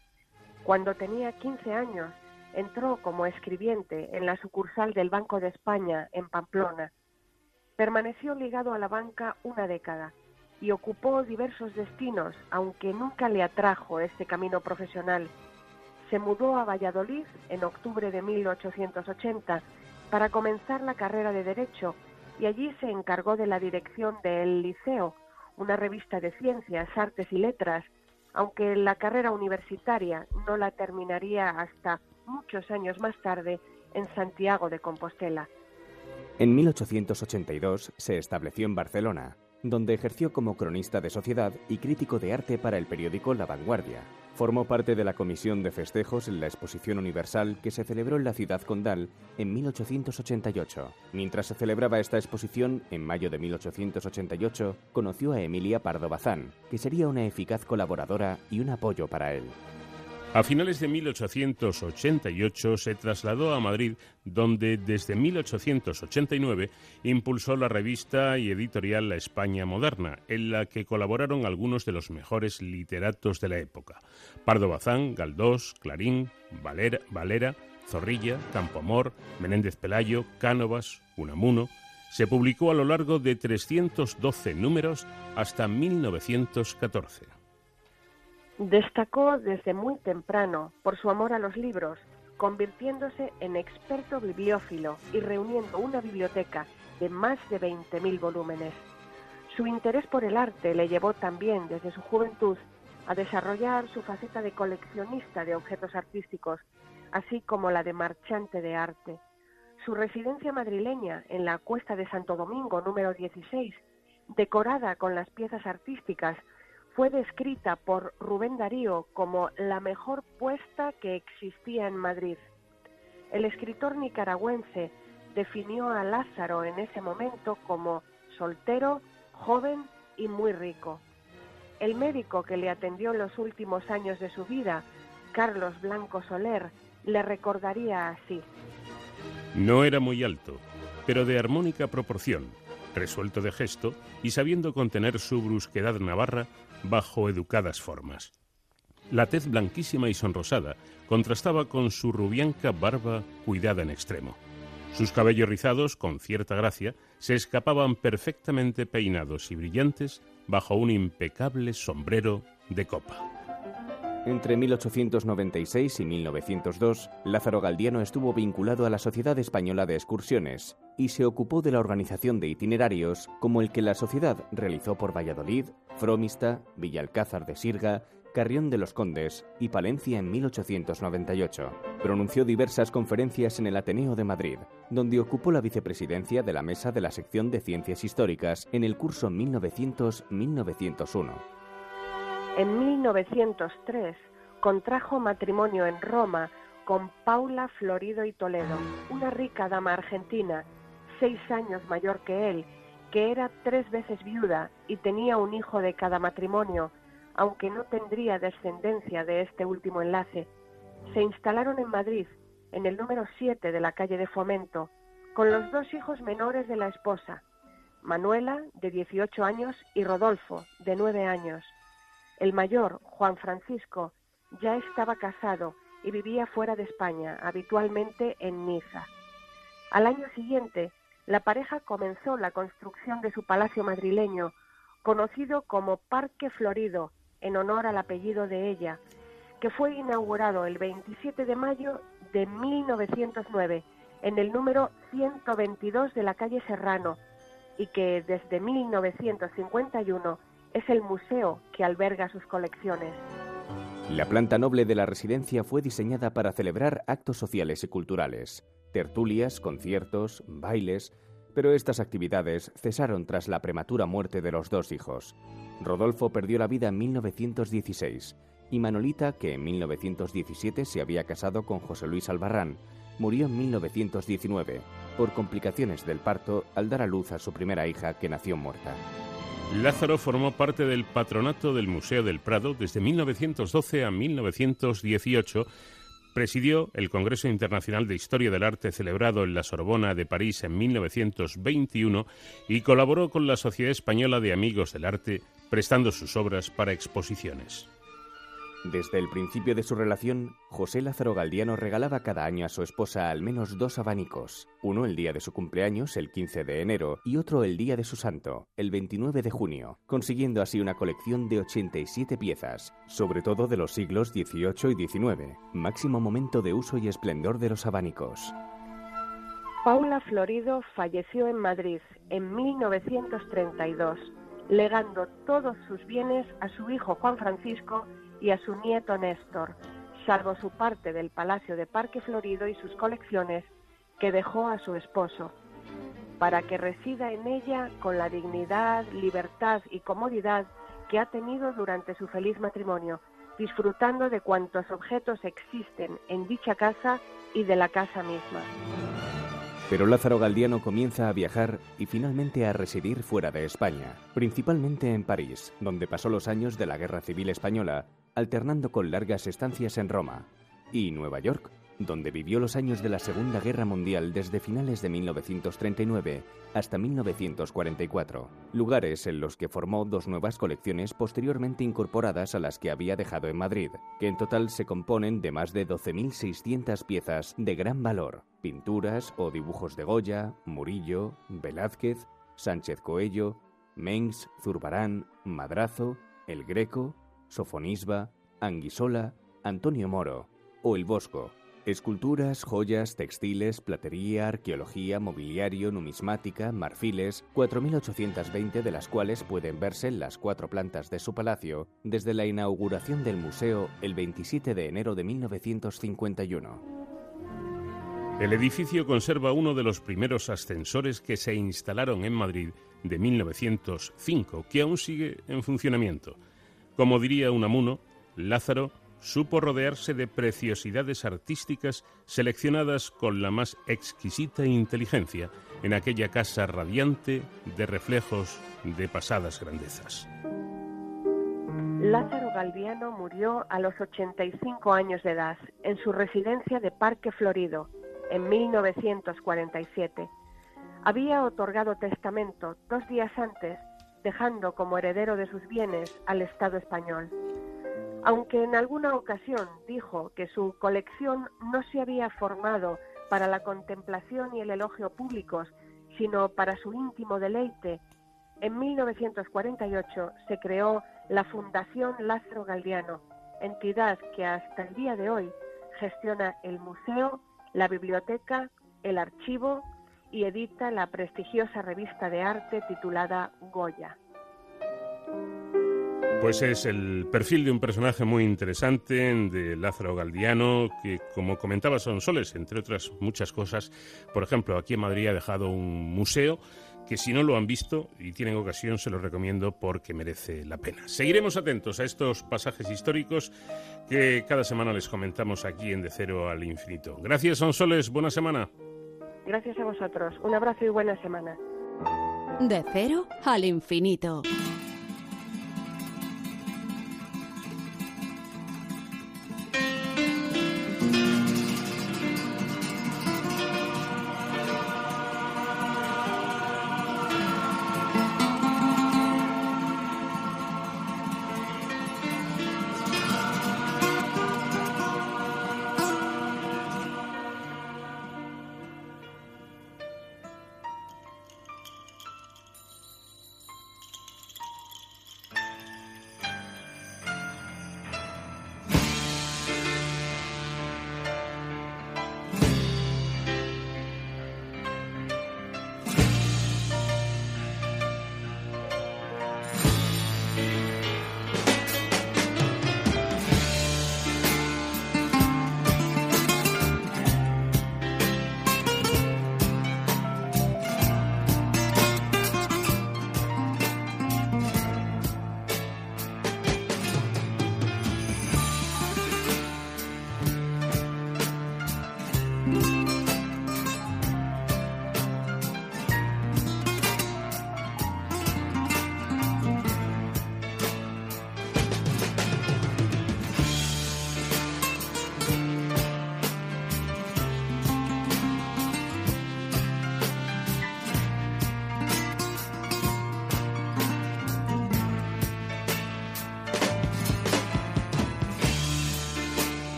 Cuando tenía 15 años, entró como escribiente en la sucursal del Banco de España en Pamplona. Permaneció ligado a la banca una década y ocupó diversos destinos, aunque nunca le atrajo este camino profesional. Se mudó a Valladolid en octubre de 1880 para comenzar la carrera de Derecho y allí se encargó de la dirección de El Liceo, una revista de ciencias, artes y letras, aunque la carrera universitaria no la terminaría hasta muchos años más tarde en Santiago de Compostela. En 1882 se estableció en Barcelona, donde ejerció como cronista de sociedad y crítico de arte para el periódico La Vanguardia. Formó parte de la comisión de festejos en la Exposición Universal que se celebró en la ciudad condal en 1888. Mientras se celebraba esta exposición, en mayo de 1888, conoció a Emilia Pardo Bazán, que sería una eficaz colaboradora y un apoyo para él. A finales de 1888 se trasladó a Madrid, donde desde 1889 impulsó la revista y editorial La España Moderna, en la que colaboraron algunos de los mejores literatos de la época: Pardo Bazán, Galdós, Clarín, Valera, Valera Zorrilla, Campoamor, Menéndez Pelayo, Cánovas, Unamuno. Se publicó a lo largo de 312 números hasta 1914. Destacó desde muy temprano por su amor a los libros, convirtiéndose en experto bibliófilo y reuniendo una biblioteca de más de 20.000 volúmenes. Su interés por el arte le llevó también desde su juventud a desarrollar su faceta de coleccionista de objetos artísticos, así como la de marchante de arte. Su residencia madrileña en la Cuesta de Santo Domingo número 16, decorada con las piezas artísticas fue descrita por Rubén Darío como la mejor puesta que existía en Madrid. El escritor nicaragüense definió a Lázaro en ese momento como soltero, joven y muy rico. El médico que le atendió en los últimos años de su vida, Carlos Blanco Soler, le recordaría así. No era muy alto, pero de armónica proporción, resuelto de gesto y sabiendo contener su brusquedad navarra bajo educadas formas. La tez blanquísima y sonrosada contrastaba con su rubianca barba cuidada en extremo. Sus cabellos rizados, con cierta gracia, se escapaban perfectamente peinados y brillantes bajo un impecable sombrero de copa. Entre 1896 y 1902, Lázaro Galdiano estuvo vinculado a la Sociedad Española de Excursiones y se ocupó de la organización de itinerarios como el que la sociedad realizó por Valladolid, Fromista, Villalcázar de Sirga, Carrión de los Condes y Palencia en 1898. Pronunció diversas conferencias en el Ateneo de Madrid, donde ocupó la vicepresidencia de la Mesa de la Sección de Ciencias Históricas en el curso 1900-1901. En 1903 contrajo matrimonio en Roma con Paula Florido y Toledo, una rica dama argentina, seis años mayor que él, que era tres veces viuda y tenía un hijo de cada matrimonio, aunque no tendría descendencia de este último enlace. Se instalaron en Madrid, en el número 7 de la calle de Fomento, con los dos hijos menores de la esposa, Manuela, de 18 años, y Rodolfo, de 9 años. El mayor, Juan Francisco, ya estaba casado y vivía fuera de España, habitualmente en Niza. Al año siguiente, la pareja comenzó la construcción de su palacio madrileño, conocido como Parque Florido, en honor al apellido de ella, que fue inaugurado el 27 de mayo de 1909 en el número 122 de la calle Serrano y que desde 1951 es el museo que alberga sus colecciones. La planta noble de la residencia fue diseñada para celebrar actos sociales y culturales, tertulias, conciertos, bailes, pero estas actividades cesaron tras la prematura muerte de los dos hijos. Rodolfo perdió la vida en 1916 y Manolita, que en 1917 se había casado con José Luis Albarrán, murió en 1919 por complicaciones del parto al dar a luz a su primera hija que nació muerta. Lázaro formó parte del patronato del Museo del Prado desde 1912 a 1918. Presidió el Congreso Internacional de Historia del Arte celebrado en la Sorbona de París en 1921 y colaboró con la Sociedad Española de Amigos del Arte prestando sus obras para exposiciones. Desde el principio de su relación, José Lázaro Galdiano regalaba cada año a su esposa al menos dos abanicos, uno el día de su cumpleaños, el 15 de enero, y otro el día de su santo, el 29 de junio, consiguiendo así una colección de 87 piezas, sobre todo de los siglos XVIII y XIX, máximo momento de uso y esplendor de los abanicos. Paula Florido falleció en Madrid en 1932, legando todos sus bienes a su hijo Juan Francisco y a su nieto Néstor, salvo su parte del Palacio de Parque Florido y sus colecciones que dejó a su esposo, para que resida en ella con la dignidad, libertad y comodidad que ha tenido durante su feliz matrimonio, disfrutando de cuantos objetos existen en dicha casa y de la casa misma. Pero Lázaro Galdiano comienza a viajar y finalmente a residir fuera de España, principalmente en París, donde pasó los años de la Guerra Civil Española alternando con largas estancias en Roma, y Nueva York, donde vivió los años de la Segunda Guerra Mundial desde finales de 1939 hasta 1944, lugares en los que formó dos nuevas colecciones posteriormente incorporadas a las que había dejado en Madrid, que en total se componen de más de 12.600 piezas de gran valor, pinturas o dibujos de Goya, Murillo, Velázquez, Sánchez Coello, Mengs, Zurbarán, Madrazo, El Greco, Sofonisba, Anguisola, Antonio Moro o El Bosco. Esculturas, joyas, textiles, platería, arqueología, mobiliario, numismática, marfiles, 4.820 de las cuales pueden verse en las cuatro plantas de su palacio desde la inauguración del museo el 27 de enero de 1951. El edificio conserva uno de los primeros ascensores que se instalaron en Madrid de 1905, que aún sigue en funcionamiento. Como diría Unamuno, Lázaro supo rodearse de preciosidades artísticas seleccionadas con la más exquisita inteligencia en aquella casa radiante de reflejos de pasadas grandezas. Lázaro Galviano murió a los 85 años de edad en su residencia de Parque Florido en 1947. Había otorgado testamento dos días antes dejando como heredero de sus bienes al Estado español. Aunque en alguna ocasión dijo que su colección no se había formado para la contemplación y el elogio públicos, sino para su íntimo deleite, en 1948 se creó la Fundación Lázaro Galdiano, entidad que hasta el día de hoy gestiona el museo, la biblioteca, el archivo y edita la prestigiosa revista de arte titulada Goya. Pues es el perfil de un personaje muy interesante de Lázaro Galdiano, que como comentaba son soles, entre otras muchas cosas. Por ejemplo, aquí en Madrid ha dejado un museo que si no lo han visto y tienen ocasión se lo recomiendo porque merece la pena. Seguiremos atentos a estos pasajes históricos que cada semana les comentamos aquí en De Cero al Infinito. Gracias, Sonsoles. Buena semana. Gracias a vosotros. Un abrazo y buena semana. De cero al infinito.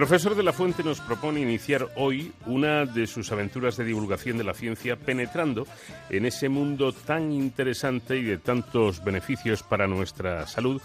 Profesor de la Fuente nos propone iniciar hoy una de sus aventuras de divulgación de la ciencia penetrando en ese mundo tan interesante y de tantos beneficios para nuestra salud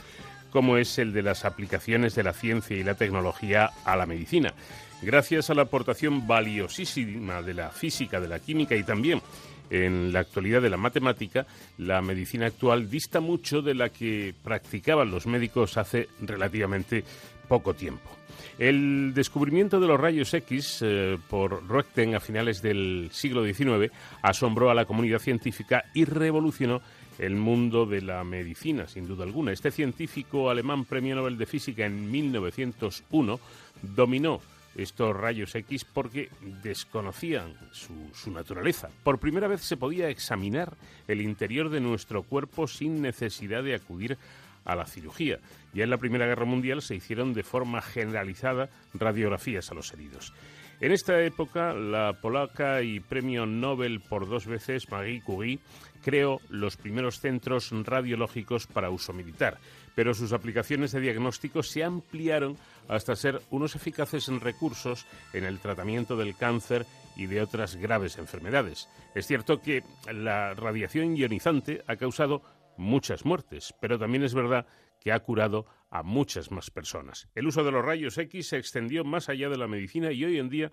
como es el de las aplicaciones de la ciencia y la tecnología a la medicina. Gracias a la aportación valiosísima de la física, de la química y también en la actualidad de la matemática, la medicina actual dista mucho de la que practicaban los médicos hace relativamente poco tiempo. El descubrimiento de los rayos X eh, por Roentgen a finales del siglo XIX asombró a la comunidad científica y revolucionó el mundo de la medicina, sin duda alguna. Este científico alemán premio Nobel de Física en 1901 dominó estos rayos X porque desconocían su, su, naturaleza. Por primera vez se podía examinar el interior de nuestro cuerpo sin necesidad de acudir a la cirugía. Ya en la Primera Guerra Mundial se hicieron de forma generalizada radiografías a los heridos. En esta época, la polaca y premio Nobel por dos veces, Marie Curie, creó los primeros centros radiológicos para uso militar, pero sus aplicaciones de diagnóstico se ampliaron hasta ser unos eficaces recursos en el tratamiento del cáncer y de otras graves enfermedades. Es cierto que la radiación ionizante ha causado muchas muertes, pero también es verdad que ha curado a muchas más personas. El uso de los rayos X se extendió más allá de la medicina y hoy en día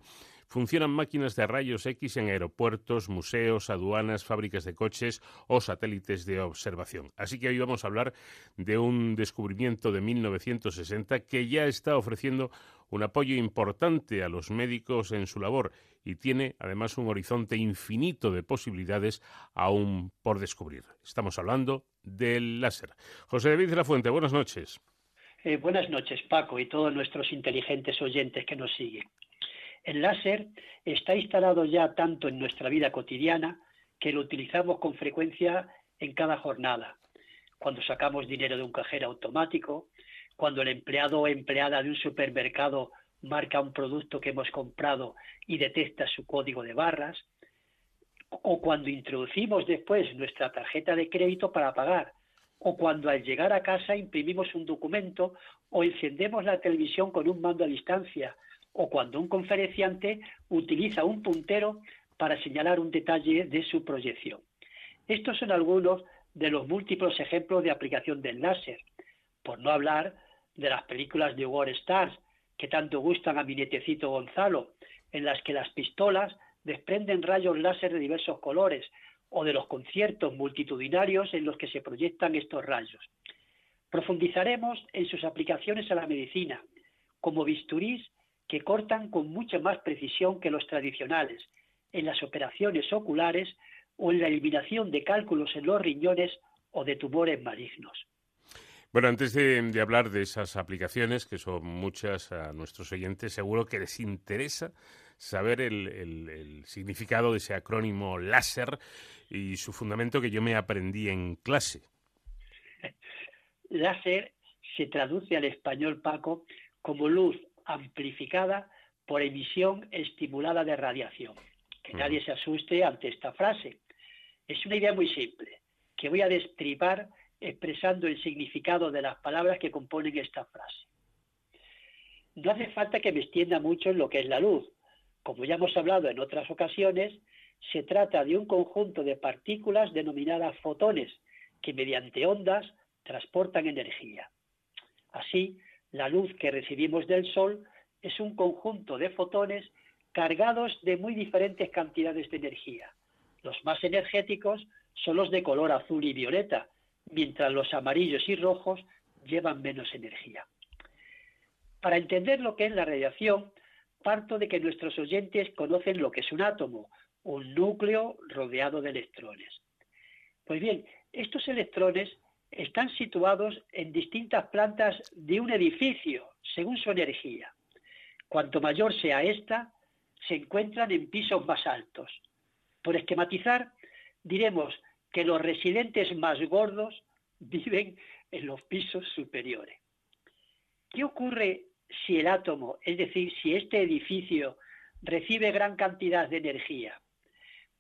funcionan máquinas de rayos X en aeropuertos, museos, aduanas, fábricas de coches o satélites de observación. Así que hoy vamos a hablar de un descubrimiento de 1960 que ya está ofreciendo un apoyo importante a los médicos en su labor y tiene además un horizonte infinito de posibilidades aún por descubrir. Estamos hablando del láser. José David de la Fuente, buenas noches. Eh, buenas noches, Paco, y todos nuestros inteligentes oyentes que nos siguen. El láser está instalado ya tanto en nuestra vida cotidiana que lo utilizamos con frecuencia en cada jornada. Cuando sacamos dinero de un cajero automático, cuando el empleado o empleada de un supermercado marca un producto que hemos comprado y detecta su código de barras, o cuando introducimos después nuestra tarjeta de crédito para pagar, o cuando al llegar a casa imprimimos un documento o encendemos la televisión con un mando a distancia, o cuando un conferenciante utiliza un puntero para señalar un detalle de su proyección. Estos son algunos de los múltiples ejemplos de aplicación del láser, por no hablar de las películas de War Stars, que tanto gustan a mi nietecito Gonzalo, en las que las pistolas desprenden rayos láser de diversos colores, o de los conciertos multitudinarios en los que se proyectan estos rayos. Profundizaremos en sus aplicaciones a la medicina, como bisturís que cortan con mucha más precisión que los tradicionales, en las operaciones oculares o en la eliminación de cálculos en los riñones o de tumores malignos. Bueno, antes de, hablar de esas aplicaciones, que son muchas a nuestros oyentes, seguro que les interesa saber el, significado de ese acrónimo láser y su fundamento que yo me aprendí en clase. Láser se traduce al español, Paco, como luz amplificada por emisión estimulada de radiación. Que nadie se asuste ante esta frase. Es una idea muy simple, que voy a destripar expresando el significado de las palabras que componen esta frase. No hace falta que me extienda mucho en lo que es la luz. Como ya hemos hablado en otras ocasiones, se trata de un conjunto de partículas denominadas fotones que mediante ondas transportan energía. Así, la luz que recibimos del Sol es un conjunto de fotones cargados de muy diferentes cantidades de energía. Los más energéticos son los de color azul y violeta, mientras los amarillos y rojos llevan menos energía. Para entender lo que es la radiación, parto de que nuestros oyentes conocen lo que es un átomo, un núcleo rodeado de electrones. Pues bien, estos electrones están situados en distintas plantas de un edificio, según su energía. Cuanto mayor sea esta, se encuentran en pisos más altos. Por esquematizar, diremos que los residentes más gordos viven en los pisos superiores. ¿Qué ocurre si el átomo, es decir, si este edificio recibe gran cantidad de energía?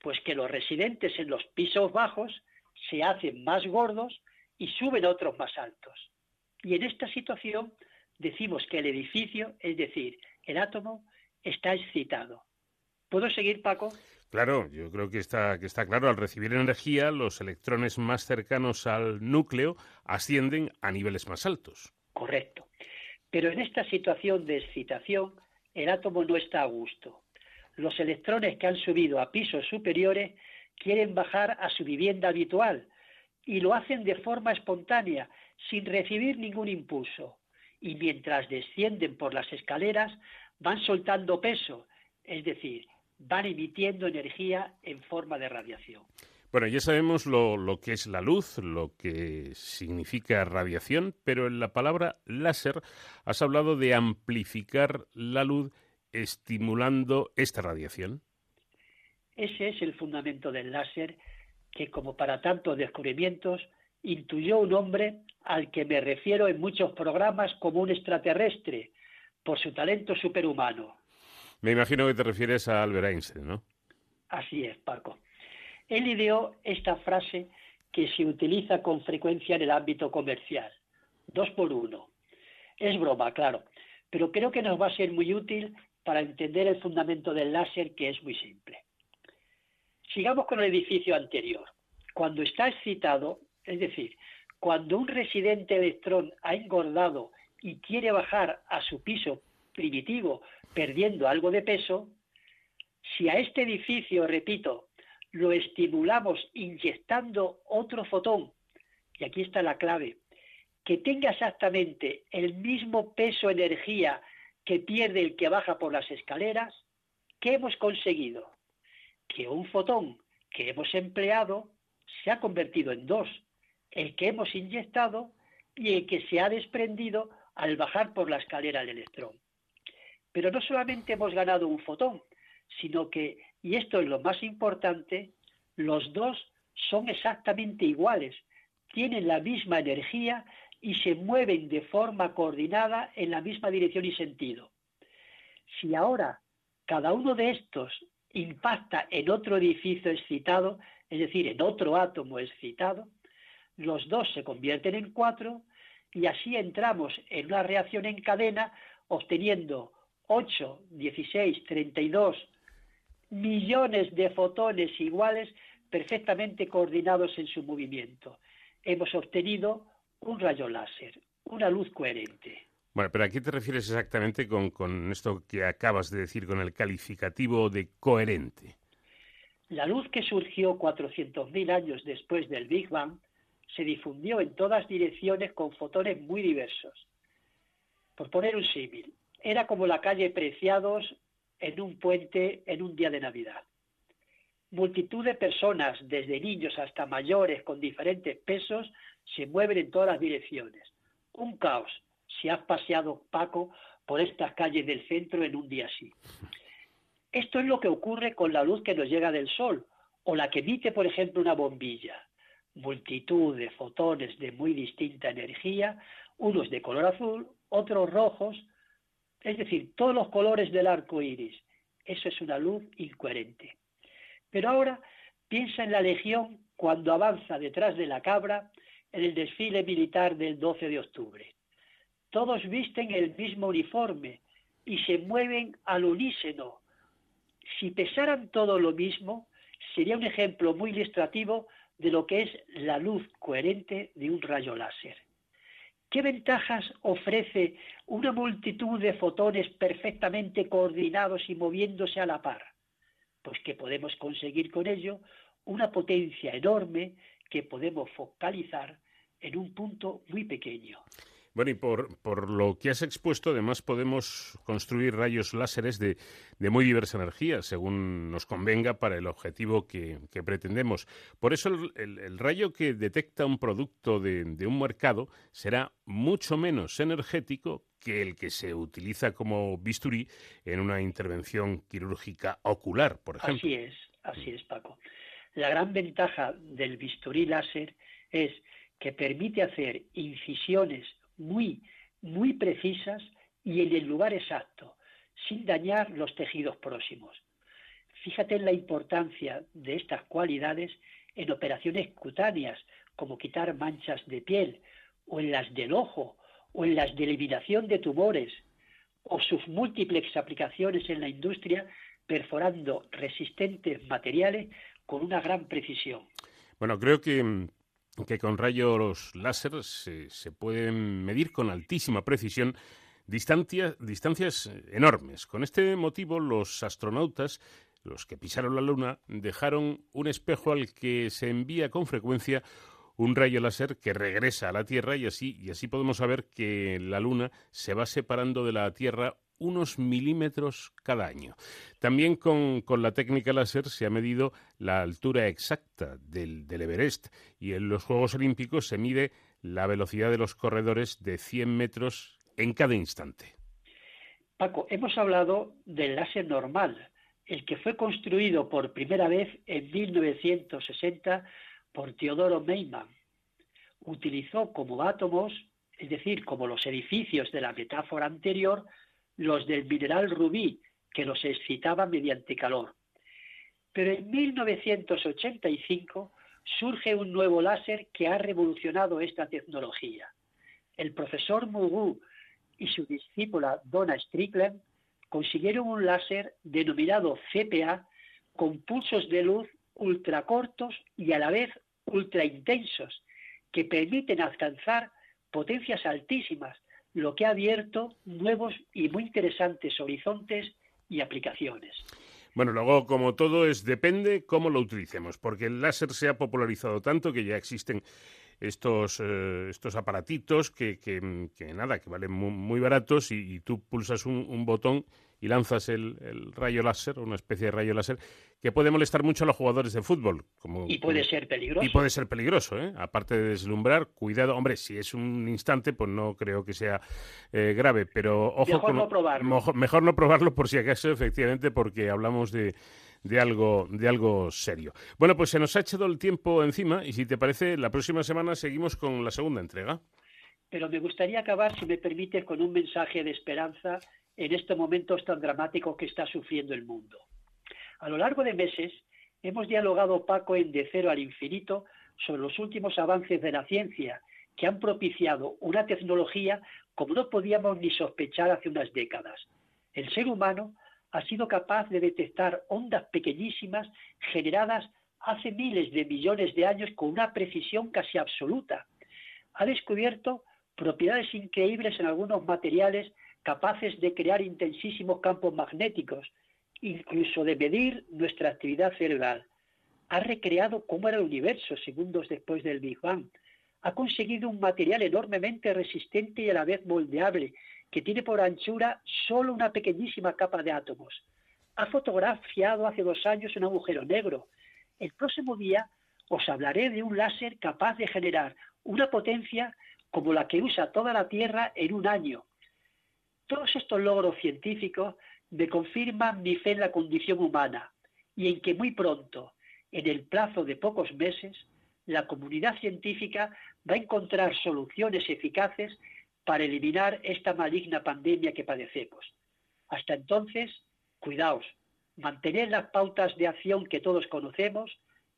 Pues que los residentes en los pisos bajos se hacen más gordos y suben otros más altos. Y en esta situación decimos que el edificio, es decir, el átomo, está excitado. ¿Puedo seguir, Paco? Claro, yo creo que está, que está claro. Al recibir energía, los electrones más cercanos al núcleo ascienden a niveles más altos. Correcto. Pero en esta situación de excitación, el átomo no está a gusto. Los electrones que han subido a pisos superiores quieren bajar a su vivienda habitual y lo hacen de forma espontánea, sin recibir ningún impulso. Y mientras descienden por las escaleras, van soltando peso, es decir, van emitiendo energía en forma de radiación. Bueno, ya sabemos lo, lo, que es la luz, lo que significa radiación, pero en la palabra láser has hablado de amplificar la luz estimulando esta radiación. Ese es el fundamento del láser que, como para tantos descubrimientos, intuyó un hombre al que me refiero en muchos programas como un extraterrestre, por su talento superhumano, me imagino que te refieres a Albert Einstein, ¿no? Así es, Paco. Él ideó esta frase que se utiliza con frecuencia en el ámbito comercial. Dos por uno. Es broma, claro, pero creo que nos va a ser muy útil para entender el fundamento del láser, que es muy simple. Sigamos con el edificio anterior. Cuando está excitado, es decir, cuando un residente electrón ha engordado y quiere bajar a su piso primitivo perdiendo algo de peso, si a este edificio, repito, lo estimulamos inyectando otro fotón, y aquí está la clave, que tenga exactamente el mismo peso energía que pierde el que baja por las escaleras, ¿qué hemos conseguido? Que un fotón que hemos empleado se ha convertido en dos, el que hemos inyectado y el que se ha desprendido al bajar por la escalera del electrón. Pero no solamente hemos ganado un fotón, sino que, y esto es lo más importante, los dos son exactamente iguales, tienen la misma energía y se mueven de forma coordinada en la misma dirección y sentido. Si ahora cada uno de estos impacta en otro edificio excitado, es decir, en otro átomo excitado, los dos se convierten en cuatro y así entramos en una reacción en cadena obteniendo 8, 16, 32 millones de fotones iguales perfectamente coordinados en su movimiento. Hemos obtenido un rayo láser, una luz coherente. Bueno, pero ¿a qué te refieres exactamente con, esto que acabas de decir, con el calificativo de coherente? La luz que surgió 400.000 años después del Big Bang se difundió en todas direcciones con fotones muy diversos. Por poner un símil, era como la calle Preciados en un puente en un día de Navidad. Multitud de personas, desde niños hasta mayores con diferentes pesos, se mueven en todas las direcciones. Un caos, si has paseado, Paco, por estas calles del centro en un día así. Esto es lo que ocurre con la luz que nos llega del Sol o la que emite, por ejemplo, una bombilla. Multitud de fotones de muy distinta energía, unos de color azul, otros rojos, es decir, todos los colores del arco iris. Eso es una luz incoherente. Pero ahora piensa en la legión cuando avanza detrás de la cabra en el desfile militar del 12 de octubre. Todos visten el mismo uniforme y se mueven al unísono. Si pesaran todo lo mismo, sería un ejemplo muy ilustrativo de lo que es la luz coherente de un rayo láser. ¿Qué ventajas ofrece una multitud de fotones perfectamente coordinados y moviéndose a la par? Pues que podemos conseguir con ello una potencia enorme que podemos focalizar en un punto muy pequeño. Bueno, y por, por, lo que has expuesto, además podemos construir rayos láseres de, de muy diversa energía, según nos convenga para el objetivo que, pretendemos. Por eso el, rayo que detecta un producto de, de, un mercado será mucho menos energético que el que se utiliza como bisturí en una intervención quirúrgica ocular, por ejemplo. Así es, así es, Paco. La gran ventaja del bisturí láser es que permite hacer incisiones muy, muy precisas y en el lugar exacto, sin dañar los tejidos próximos. Fíjate en la importancia de estas cualidades en operaciones cutáneas, como quitar manchas de piel, o en las del ojo, o en las de eliminación de tumores, o sus múltiples aplicaciones en la industria, perforando resistentes materiales con una gran precisión. Bueno, creo que mm, que con rayos láser se, pueden medir con altísima precisión distancias enormes. Con este motivo, los astronautas, los que pisaron la Luna, dejaron un espejo al que se envía con frecuencia un rayo láser que regresa a la Tierra y así, y así podemos saber que la Luna se va separando de la Tierra unos milímetros cada año. También con, la técnica láser se ha medido la altura exacta del, del, Everest y en los Juegos Olímpicos se mide la velocidad de los corredores de 100 metros en cada instante. Paco, hemos hablado del láser normal, el que fue construido por primera vez en 1960 por Teodoro Meiman. Utilizó como átomos, es decir, como los edificios de la metáfora anterior, los del mineral rubí, que los excitaba mediante calor. Pero en 1985 surge un nuevo láser que ha revolucionado esta tecnología. El profesor Mugu y su discípula Donna Strickland consiguieron un láser denominado CPA con pulsos de luz ultracortos y a la vez ultra intensos que permiten alcanzar potencias altísimas lo que ha abierto nuevos y muy interesantes horizontes y aplicaciones. Bueno, luego, como todo, es depende cómo lo utilicemos, porque el láser se ha popularizado tanto que ya existen estos, eh, estos aparatitos que, que, nada, que valen muy, baratos y, tú pulsas un, botón y lanzas el, rayo láser, una especie de rayo láser, que puede molestar mucho a los jugadores de fútbol. Como, y puede ser peligroso. Y puede ser peligroso, ¿eh? Aparte de deslumbrar, cuidado. Hombre, si es un instante, pues no creo que sea eh, grave, pero ojo. Mejor no probarlo. mejor no probarlo por si acaso, efectivamente, porque hablamos de de algo, de algo serio. Bueno, pues se nos ha echado el tiempo encima y si te parece, la próxima semana seguimos con la segunda entrega. Pero me gustaría acabar, si me permite, con un mensaje de esperanza en estos momentos tan dramáticos que está sufriendo el mundo. A lo largo de meses hemos dialogado, Paco, en De Cero al Infinito sobre los últimos avances de la ciencia que han propiciado una tecnología como no podíamos ni sospechar hace unas décadas. El ser humano ha sido capaz de detectar ondas pequeñísimas generadas hace miles de millones de años con una precisión casi absoluta. Ha descubierto propiedades increíbles en algunos materiales capaces de crear intensísimos campos magnéticos, incluso de medir nuestra actividad cerebral. Ha recreado cómo era el universo segundos después del Big Bang. Ha conseguido un material enormemente resistente y a la vez moldeable, que tiene por anchura solo una pequeñísima capa de átomos. Ha fotografiado hace dos años un agujero negro. El próximo día os hablaré de un láser capaz de generar una potencia como la que usa toda la Tierra en un año. Todos estos logros científicos me confirman mi fe en la condición humana y en que muy pronto, en el plazo de pocos meses, la comunidad científica va a encontrar soluciones eficaces para eliminar esta maligna pandemia que padecemos. Hasta entonces, cuidaos, mantened las pautas de acción que todos conocemos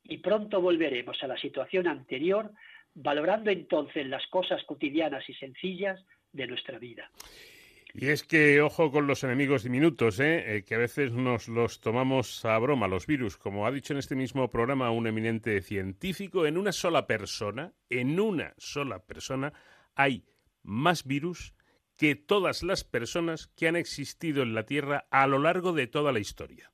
y pronto volveremos a la situación anterior, valorando entonces las cosas cotidianas y sencillas de nuestra vida. Y es que, ojo con los enemigos diminutos, ¿eh? ¿eh? que a veces nos los tomamos a broma, los virus. Como ha dicho en este mismo programa un eminente científico, en una sola persona, en una sola persona, hay más virus que todas las personas que han existido en la Tierra a lo largo de toda la historia,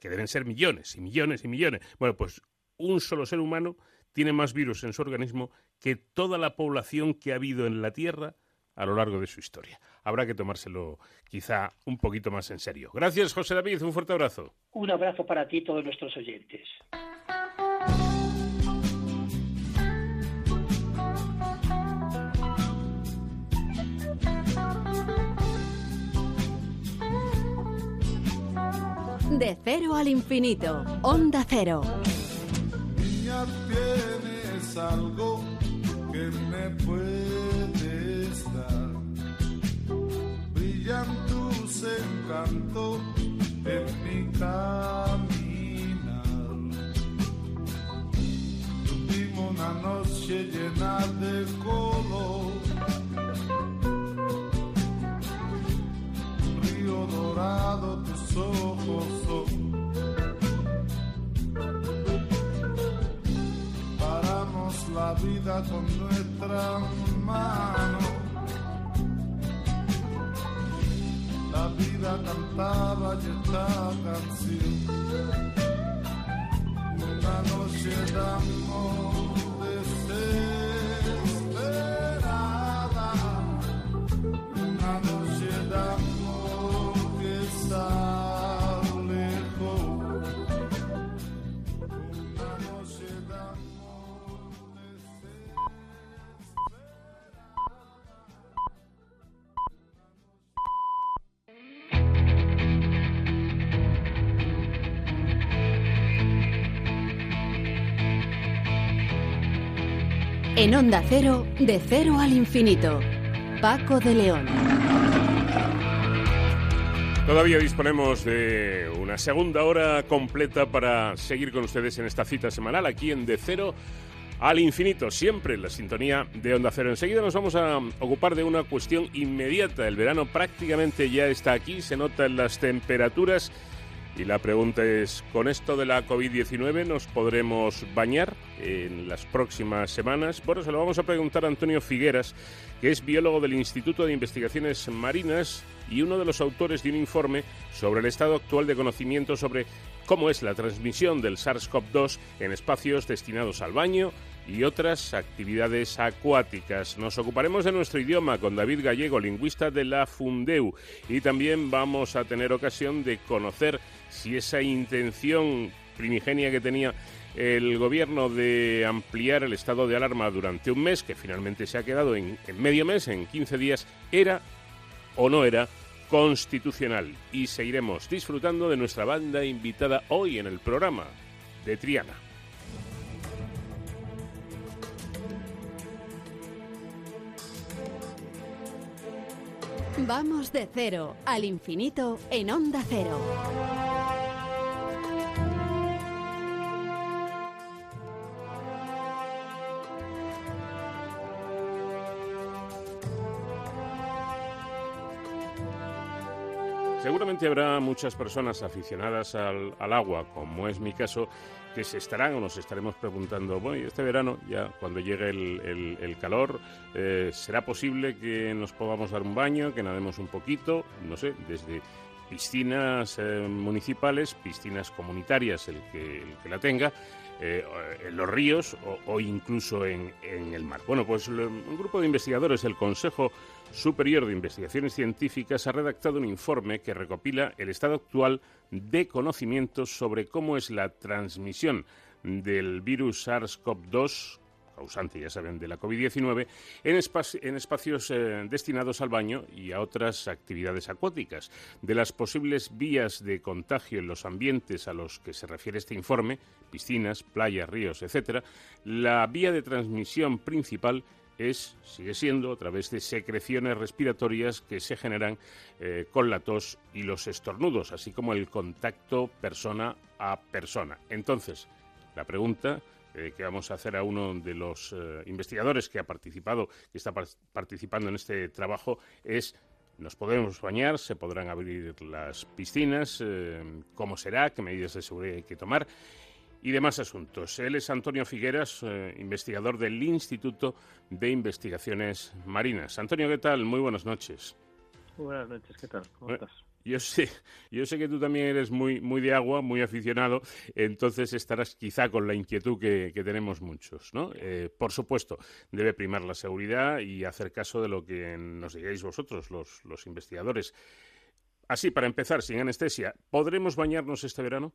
que deben ser millones y millones y millones. Bueno, pues un solo ser humano tiene más virus en su organismo que toda la población que ha habido en la Tierra a lo largo de su historia. Habrá que tomárselo quizá un poquito más en serio. Gracias, José David. Un fuerte abrazo. Un abrazo para ti y todos nuestros oyentes. De cero al infinito. Onda cero. Niña, tienes algo que me puedes dar. Brillan tus encantos en mi caminar. Tuvimos una noche llena de color. Dorado, tus ojos la vida con nuestra mano. La vida cantaba y esta canción. Una noche de amor En Onda Cero, de cero al infinito. Paco de León. Todavía disponemos de una segunda hora completa para seguir con ustedes en esta cita semanal aquí en De Cero al Infinito, siempre en la sintonía de Onda Cero. Enseguida nos vamos a ocupar de una cuestión inmediata. El verano prácticamente ya está aquí, se nota en las temperaturas y la pregunta es, ¿con esto de la COVID-19 nos podremos bañar en las próximas semanas? Bueno, se lo vamos a preguntar a Antonio Figueras, que es biólogo del Instituto de Investigaciones Marinas y uno de los autores de un informe sobre el estado actual de conocimiento sobre cómo es la transmisión del SARS-CoV-2 en espacios destinados al baño y otras actividades acuáticas. Nos ocuparemos de nuestro idioma con David Gallego, lingüista de la Fundeu, y también vamos a tener ocasión de conocer si esa intención primigenia que tenía el gobierno de ampliar el estado de alarma durante un mes, que finalmente se ha quedado en, medio mes, en 15 días, era o no era constitucional. Y seguiremos disfrutando de nuestra banda invitada hoy en el programa de Triana. Vamos de cero al infinito en onda cero. Seguramente habrá muchas personas aficionadas al, agua, como es mi caso, que se estarán o nos estaremos preguntando, bueno, este verano, ya cuando llegue el, calor, eh, ¿será posible que nos podamos dar un baño, que nademos un poquito? No sé, desde piscinas eh, municipales, piscinas comunitarias, el que, la tenga, eh, en los ríos o, incluso en, el mar. Bueno, pues un grupo de investigadores, el Consejo Superior de Investigaciones Científicas ha redactado un informe que recopila el estado actual de conocimientos sobre cómo es la transmisión del virus SARS-CoV-2 causante, ya saben, de la COVID-19, en, espacios eh, destinados al baño y a otras actividades acuáticas. De las posibles vías de contagio en los ambientes a los que se refiere este informe, piscinas, playas, ríos, etc., la vía de transmisión principal es, sigue siendo, a través de secreciones respiratorias que se generan eh, con la tos y los estornudos, así como el contacto persona a persona. Entonces, la pregunta eh, que vamos a hacer a uno de los eh, investigadores que ha participado, que está participando en este trabajo, es nos podemos bañar, se podrán abrir las piscinas, cómo será, qué medidas de seguridad hay que tomar y demás asuntos. Él es Antonio Figueras, eh, investigador del Instituto de Investigaciones Marinas. Antonio, ¿qué tal? Muy buenas noches. buenas noches, ¿qué tal? ¿Cómo estás? Yo sé, yo sé que tú también eres muy, muy de agua, muy aficionado, entonces estarás quizá con la inquietud que, tenemos muchos, ¿no? Eh, por supuesto, debe primar la seguridad y hacer caso de lo que nos digáis vosotros, los, los investigadores. Así, para empezar, sin anestesia, ¿podremos bañarnos este verano?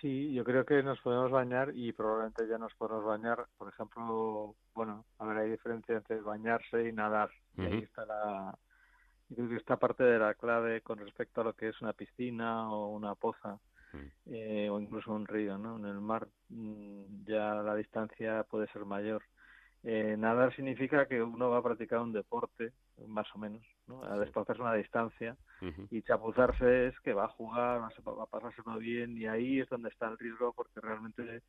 Sí, yo creo que nos podemos bañar y probablemente ya nos podemos bañar. Por ejemplo, bueno, a ver, hay diferencia entre bañarse y nadar. Y ahí está la, creo que esta parte de la clave con respecto a lo que es una piscina o una poza eh, o incluso un río, ¿no? En el mar mm, ya la distancia puede ser mayor. Eh, nadar significa que uno va a practicar un deporte, más o menos, ¿no? a desplazarse una distancia y chapuzarse es que va a jugar, va a pasárselo bien y ahí es donde está el riesgo porque realmente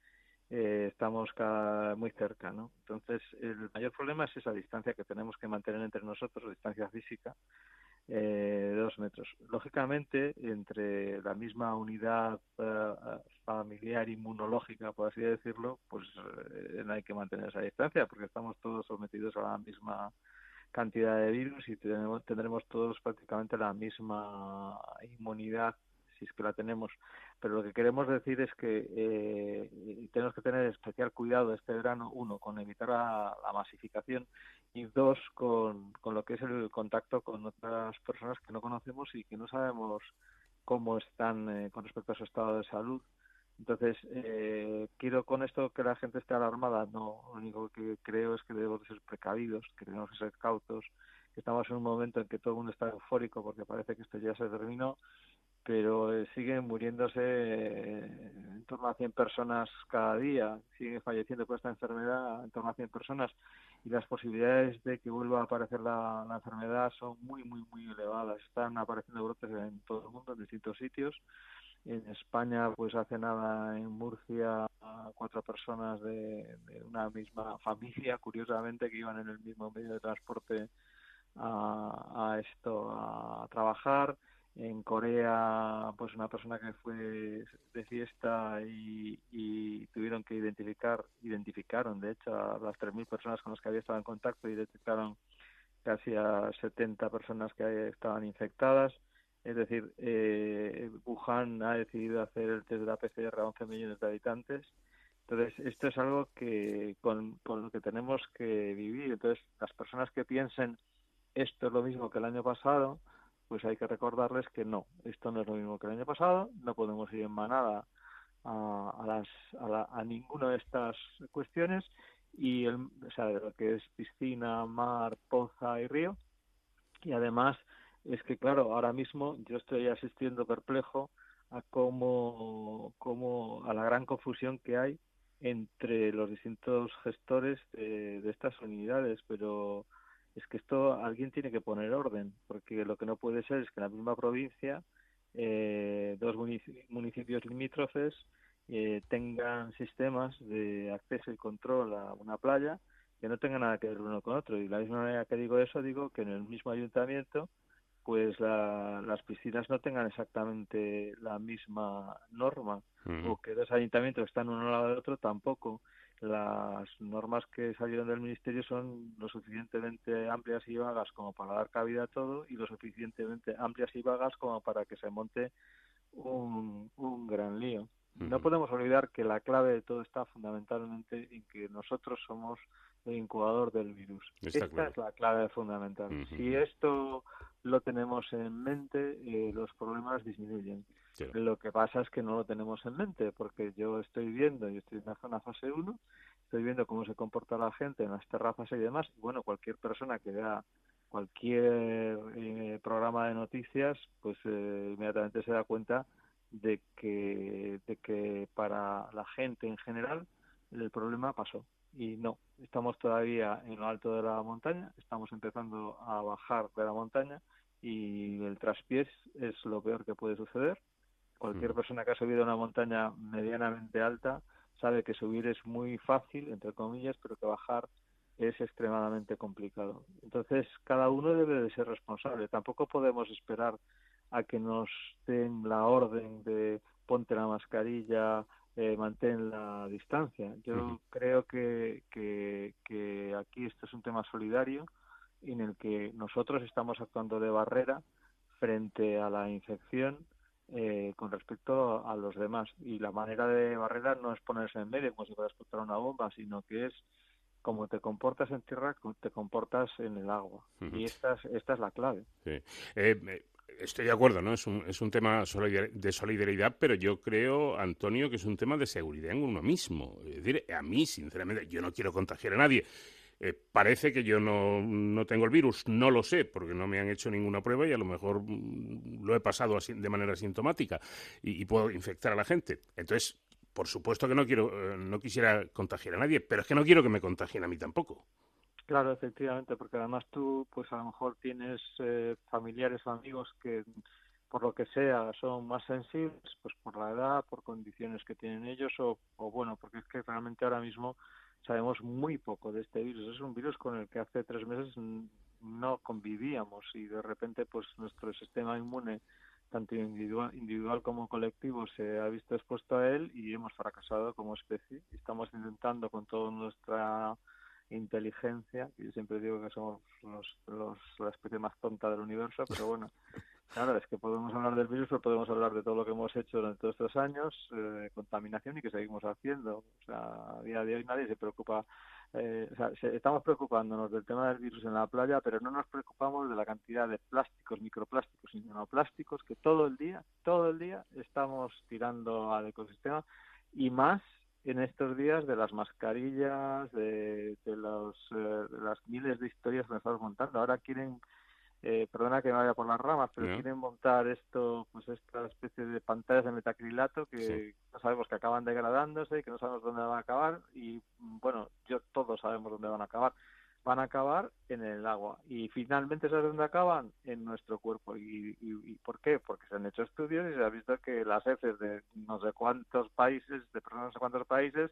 eh, estamos muy cerca. ¿no? Entonces, el mayor problema es esa distancia que tenemos que mantener entre nosotros, distancia física, eh, dos metros. Lógicamente, entre la misma unidad eh, familiar inmunológica, por así decirlo, pues eh, no hay que mantener esa distancia porque estamos todos sometidos a la misma cantidad de virus y tenemos, tendremos todos prácticamente la misma inmunidad si es que la tenemos. Pero lo que queremos decir es que eh, tenemos que tener especial cuidado este verano, uno, con evitar la, masificación y dos, con, con lo que es el contacto con otras personas que no conocemos y que no sabemos cómo están eh, con respecto a su estado de salud. Entonces, eh, quiero con esto que la gente esté alarmada, no, lo único que creo es que debemos ser precavidos, que tenemos que ser cautos, estamos en un momento en que todo el mundo está eufórico porque parece que esto ya se terminó pero eh, siguen muriéndose eh, en torno a 100 personas cada día, siguen falleciendo por esta enfermedad en torno a 100 personas y las posibilidades de que vuelva a aparecer la, enfermedad son muy, muy, muy elevadas. Están apareciendo brotes en todo el mundo, en distintos sitios. En España, pues hace nada en Murcia, cuatro personas de, una misma familia, curiosamente, que iban en el mismo medio de transporte a, esto, a trabajar. En Corea pues una persona que fue de fiesta y, tuvieron que identificar identificaron de hecho a las 3.000 personas con las que había estado en contacto y detectaron casi a 70 personas que estaban infectadas Es decir, eh, Wuhan ha decidido hacer el test de la PCR a 11 millones de habitantes. Entonces, esto es algo que con, con lo que tenemos que vivir. Entonces, las personas que piensen esto es lo mismo que el año pasado, pues hay que recordarles que no, esto no es lo mismo que el año pasado, no podemos ir en manada a, a, las, a, a ninguna de estas cuestiones y el, o lo que es piscina, mar, poza y río. Y además es que, claro, ahora mismo yo estoy asistiendo perplejo a cómo, cómo a la gran confusión que hay entre los distintos gestores de, estas unidades, pero es que esto alguien tiene que poner orden, porque lo que no puede ser es que en la misma provincia eh, dos municipios limítrofes eh, tengan sistemas de acceso y control a una playa que no tengan nada que ver uno con otro. Y la misma manera que digo eso, digo que en el mismo ayuntamiento pues las piscinas no tengan exactamente la misma norma o que dos ayuntamientos están uno al lado del otro tampoco las normas que salieron del ministerio son lo suficientemente amplias y vagas como para dar cabida a todo y lo suficientemente amplias y vagas como para que se monte un, un gran lío. No podemos olvidar que la clave de todo está fundamentalmente en que nosotros somos el incubador del virus. Esta es la clave fundamental. Si esto lo tenemos en mente, eh, los problemas disminuyen. Lo que pasa es que no lo tenemos en mente, porque yo estoy viendo, yo estoy en la zona fase 1, estoy viendo cómo se comporta la gente en las terrazas y demás, y bueno, cualquier persona que vea cualquier eh, programa de noticias, pues eh, inmediatamente se da cuenta de que, de que para la gente en general el problema pasó. Y no, estamos todavía en lo alto de la montaña, estamos empezando a bajar de la montaña y el traspiés es lo peor que puede suceder Cualquier persona que ha subido una montaña medianamente alta sabe que subir es muy fácil, entre comillas, pero que bajar es extremadamente complicado. Entonces, cada uno debe de ser responsable. Tampoco podemos esperar a que nos den la orden de ponte la mascarilla, eh, mantén la distancia. Yo creo que, que, que aquí esto es un tema solidario en el que nosotros estamos actuando de barrera frente a la infección eh, con respecto a los demás. Y la manera de barrera no es ponerse en medio como si fueras a una bomba, sino que es como te comportas en tierra, te comportas en el agua. Y esta es, esta es la clave. Eh, eh, estoy de acuerdo, ¿no? Es un, es un tema de solidaridad, pero yo creo, Antonio, que es un tema de seguridad en uno mismo. Es decir, a mí, sinceramente, yo no quiero contagiar a nadie. Eh, parece que yo no, no, tengo el virus, no lo sé, porque no me han hecho ninguna prueba y a lo mejor mm, lo he pasado así, de manera sintomática y, puedo infectar a la gente. Entonces, por supuesto que no quiero, eh, no quisiera contagiar a nadie, pero es que no quiero que me contagien a mí tampoco. Claro, efectivamente, porque además tú, pues a lo mejor tienes eh, familiares o amigos que por lo que sea son más sensibles, pues por la edad, por condiciones que tienen ellos o, o bueno, porque es que realmente ahora mismo sabemos muy poco de este virus. Es un virus con el que hace tres meses no convivíamos y de repente pues nuestro sistema inmune tanto individual, individual como colectivo se ha visto expuesto a él y hemos fracasado como especie. Estamos intentando con toda nuestra inteligencia, y yo siempre digo que somos los, la especie más tonta del universo, pero bueno, <laughs> Claro, es que podemos hablar del virus, pero podemos hablar de todo lo que hemos hecho durante todos estos años, eh, contaminación y que seguimos haciendo. O sea, a día de hoy nadie se preocupa. Eh, o sea, estamos preocupándonos del tema del virus en la playa, pero no nos preocupamos de la cantidad de plásticos, microplásticos y nanoplásticos que todo el día, todo el día estamos tirando al ecosistema y más en estos días de las mascarillas, de, de, los, eh, de las miles de historias que nos estamos montando. Ahora quieren eh, perdona que me vaya por las ramas, pero quieren montar esto, pues esta especie de pantallas de metacrilato que no sabemos que acaban degradándose, que no sabemos dónde van a acabar y bueno, yo todos sabemos dónde van a acabar. Van a acabar en el agua y finalmente ¿sabes dónde acaban? En nuestro cuerpo. ¿Y, y, por qué? Porque se han hecho estudios y se ha visto que las heces de no sé cuántos países, de no sé cuántos países,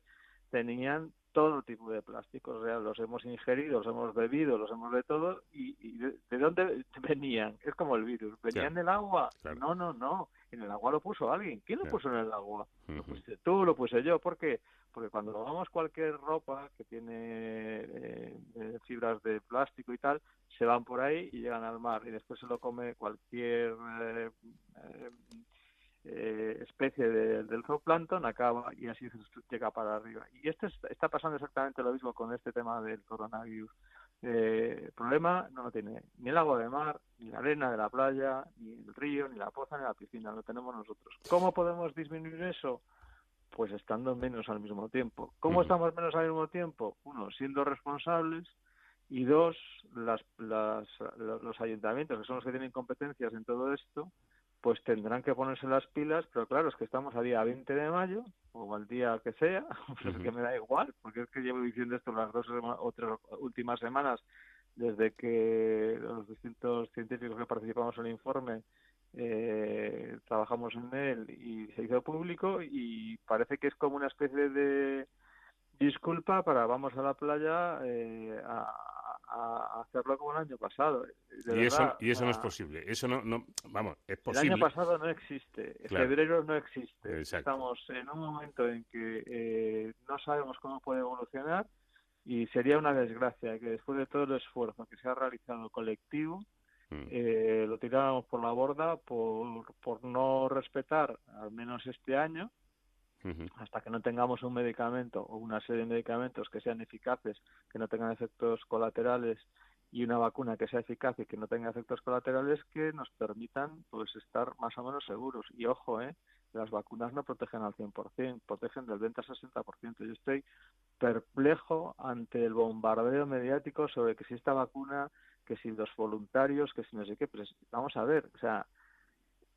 tenían todo tipo de plásticos, o sea, los hemos ingerido, los hemos bebido, los hemos de todo, y, de, dónde <laughs> venían? Es como el virus, ¿venían del agua? No, no, no, en el agua lo puso alguien. ¿Quién lo puso en el agua? Lo pusiste tú, lo puse yo, ¿por qué? Porque cuando lavamos cualquier ropa que tiene eh, eh, fibras de plástico y tal, se van por ahí y llegan al mar, y después se lo come cualquier... Eh, eh, especie del zooplancton acaba y así llega para arriba. Y esto está pasando exactamente lo mismo con este tema del coronavirus. Eh, el problema no lo tiene ni el agua de mar, ni la arena de la playa, ni el río, ni la poza, ni la piscina, lo tenemos nosotros. ¿Cómo podemos disminuir eso? Pues estando menos al mismo tiempo. ¿Cómo estamos menos al mismo tiempo? Uno, siendo responsables y dos, las, los ayuntamientos, que son los que tienen competencias en todo esto, pues tendrán que ponerse las pilas, pero claro, es que estamos a día 20 de mayo, o al día que sea, <laughs> pues es que me da igual, porque es que llevo diciendo esto las dos o tres últimas semanas, desde que los distintos científicos que participamos en el informe eh, trabajamos en él y se hizo público, y parece que es como una especie de disculpa para vamos a la playa eh, a a hacerlo como el año pasado. y, eso, y eso no es posible. Eso no, no, vamos, es posible. El año pasado no existe. Febrero no existe. Estamos en un momento en que eh, no sabemos cómo puede evolucionar y sería una desgracia que después de todo el esfuerzo que se ha realizado colectivo, mm. eh, lo tiráramos por la borda por, por no respetar, al menos este año, hasta que no tengamos un medicamento o una serie de medicamentos que sean eficaces, que no tengan efectos colaterales y una vacuna que sea eficaz y que no tenga efectos colaterales que nos permitan pues estar más o menos seguros. Y ojo, ¿eh? las vacunas no protegen al 100%, protegen del 20 al 60%. Yo estoy perplejo ante el bombardeo mediático sobre que si esta vacuna, que si los voluntarios, que si no sé qué, pero vamos a ver, o sea,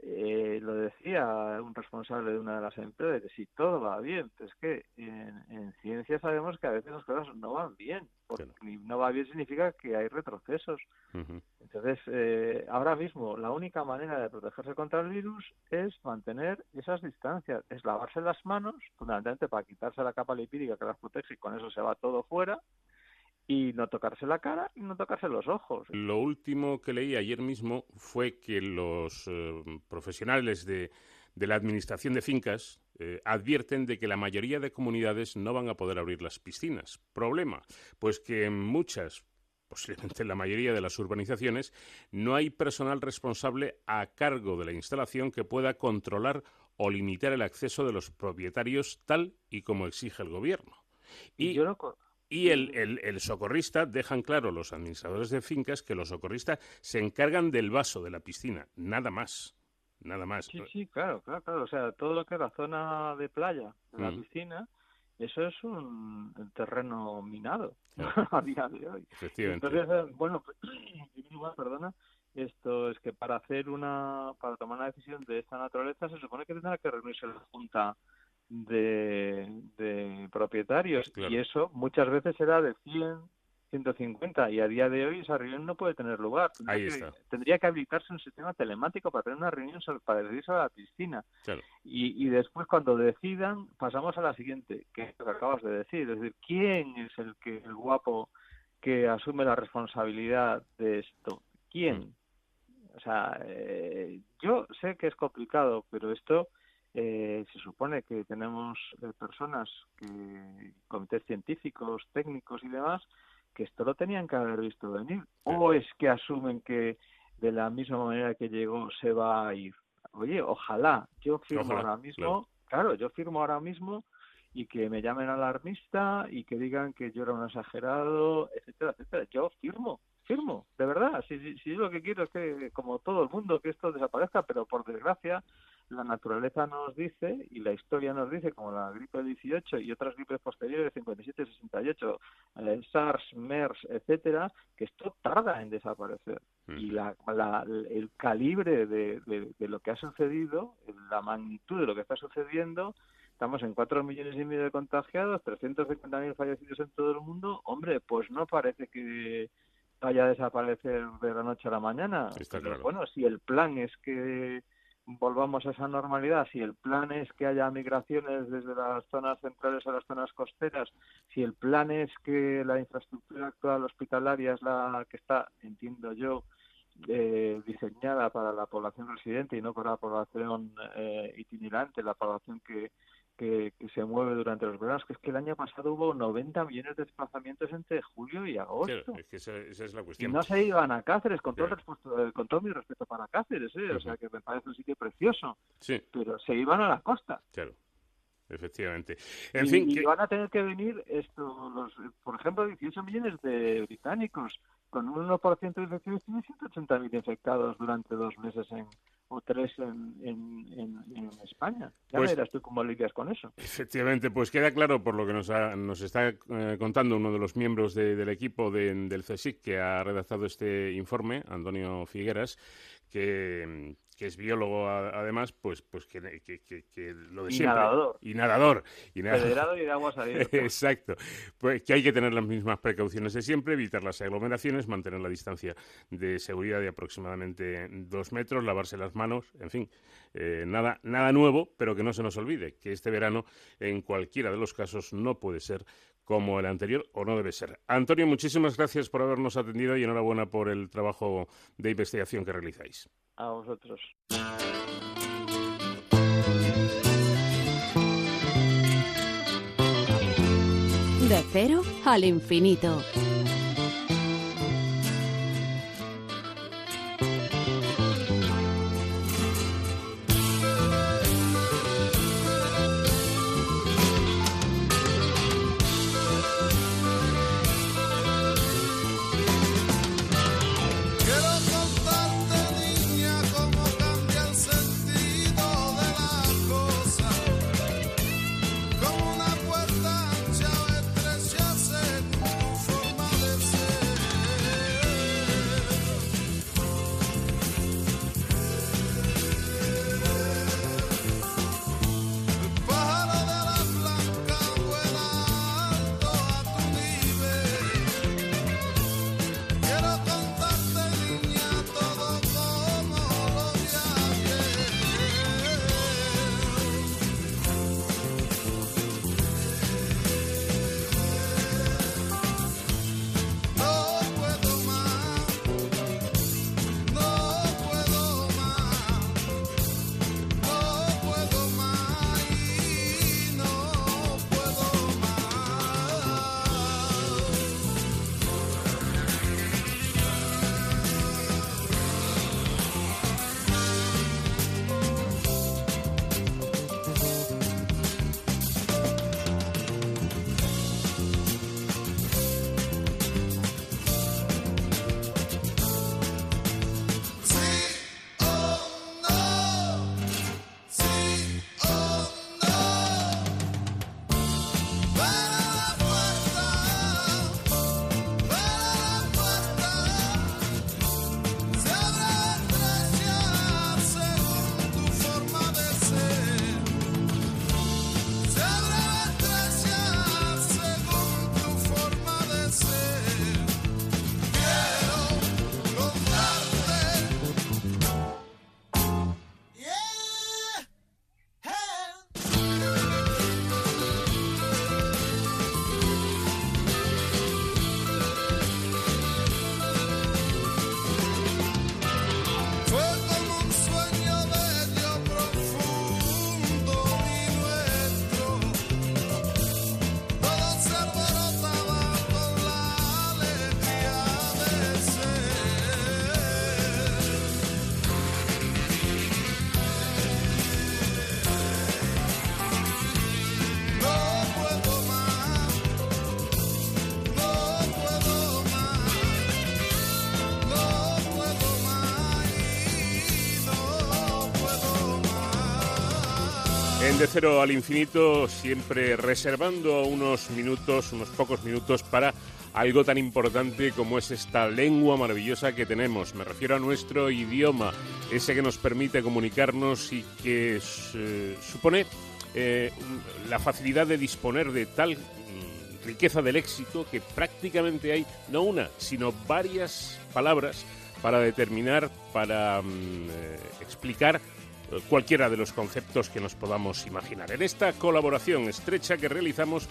eh, lo decía un responsable de una de las empresas, que si todo va bien, es que en, ciencia sabemos que a veces las cosas no van bien, porque no va bien significa que hay retrocesos. Entonces, eh, ahora mismo la única manera de protegerse contra el virus es mantener esas distancias, es lavarse las manos, fundamentalmente para quitarse la capa lipídica que las protege y con eso se va todo fuera, y no tocarse la cara y no tocarse los ojos. Lo último que leí ayer mismo fue que los eh, profesionales de, la administración de fincas eh, advierten de que la mayoría de comunidades no van a poder abrir las piscinas. Problema, pues que en muchas, posiblemente en la mayoría de las urbanizaciones, no hay personal responsable a cargo de la instalación que pueda controlar o limitar el acceso de los propietarios tal y como exige el gobierno. Y, yo y el, el, socorrista, dejan claro los administradores de fincas que los socorristas se encargan del vaso de la piscina, nada más. Nada más. Sí, sí, claro, claro, claro. O sea, todo lo que es la zona de playa, de la mm. piscina, eso es un terreno minado <laughs> a día de hoy. Entonces, eh, bueno, <clears throat> perdona, esto es que para hacer una, para tomar una decisión de esta naturaleza se supone que tendrá que reunirse la Junta de, propietarios y eso muchas veces era de 100, 150 y a día de hoy esa reunión no puede tener lugar. Tendría, que, habilitarse un sistema telemático para tener una reunión para decidir sobre la piscina. Y, y después cuando decidan pasamos a la siguiente, que es lo que acabas de decir, es decir, ¿quién es el que el guapo que asume la responsabilidad de esto? ¿Quién? Mm. O sea, eh, yo sé que es complicado, pero esto eh, se supone que tenemos eh, personas, que, comités científicos, técnicos y demás, que esto lo tenían que haber visto venir. ¿O es que asumen que de la misma manera que llegó se va a ir? Oye, ojalá, yo firmo ahora mismo, claro. yo firmo ahora mismo y que me llamen alarmista y que digan que yo era un exagerado, etcétera, etcétera. Yo firmo, firmo, de verdad. Si, si, si yo lo que quiero es que, como todo el mundo, que esto desaparezca, pero por desgracia la naturaleza nos dice y la historia nos dice, como la gripe del 18 y otras gripes posteriores, 57 68, eh, SARS, MERS, etcétera, que esto tarda en desaparecer. Y la, el calibre de, de, lo que ha sucedido, la magnitud de lo que está sucediendo, estamos en 4 millones y medio de contagiados, 350.000 fallecidos en todo el mundo, hombre, pues no parece que vaya a desaparecer de la noche a la mañana. Está claro. Bueno, si el plan es que volvamos a esa normalidad, si el plan es que haya migraciones desde las zonas centrales a las zonas costeras, si el plan es que la infraestructura actual hospitalaria es la que está, entiendo yo, eh, diseñada para la población residente y no para la población eh, itinerante, la población que, que, se mueve durante los veranos, que es que el año pasado hubo 90 millones de desplazamientos entre julio y agosto. es que esa, es la cuestión. Y no se iban a Cáceres, con, todo, el con todo mi respeto para Cáceres, ¿eh? o sea que me parece un sitio precioso, sí. pero se iban a la costa. Claro efectivamente. En y, fin, y van a tener que venir esto, los, por ejemplo, 18 millones de británicos con un 1% de infecciones tiene 180.000 infectados durante dos meses en, o tres en, en, España. Ya pues, verás tú cómo lidias con eso. Efectivamente, pues queda claro por lo que nos, nos está eh, contando uno de los miembros del equipo del CSIC que ha redactado este informe, Antonio Figueras, que, que es biólogo además, pues, pues que, lo de y siempre. Nadador. Y nadador. Y Federado y de agua <laughs> Exacto. Pues que hay que tener las mismas precauciones de siempre, evitar las aglomeraciones, mantener la distancia de seguridad de aproximadamente dos metros, lavarse las manos, en fin, eh, nada, nada nuevo, pero que no se nos olvide que este verano, en cualquiera de los casos, no puede ser como el anterior o no debe ser. Antonio, muchísimas gracias por habernos atendido y enhorabuena por el trabajo de investigación que realizáis. A vosotros. De cero al infinito. De cero al infinito, siempre reservando unos minutos, unos pocos minutos para algo tan importante como es esta lengua maravillosa que tenemos. Me refiero a nuestro idioma, ese que nos permite comunicarnos y que eh, supone eh, la facilidad de disponer de tal mm, riqueza del éxito que prácticamente hay no una, sino varias palabras para determinar, para mm, eh, explicar cualquiera de los conceptos que nos podamos imaginar. En esta colaboración estrecha que realizamos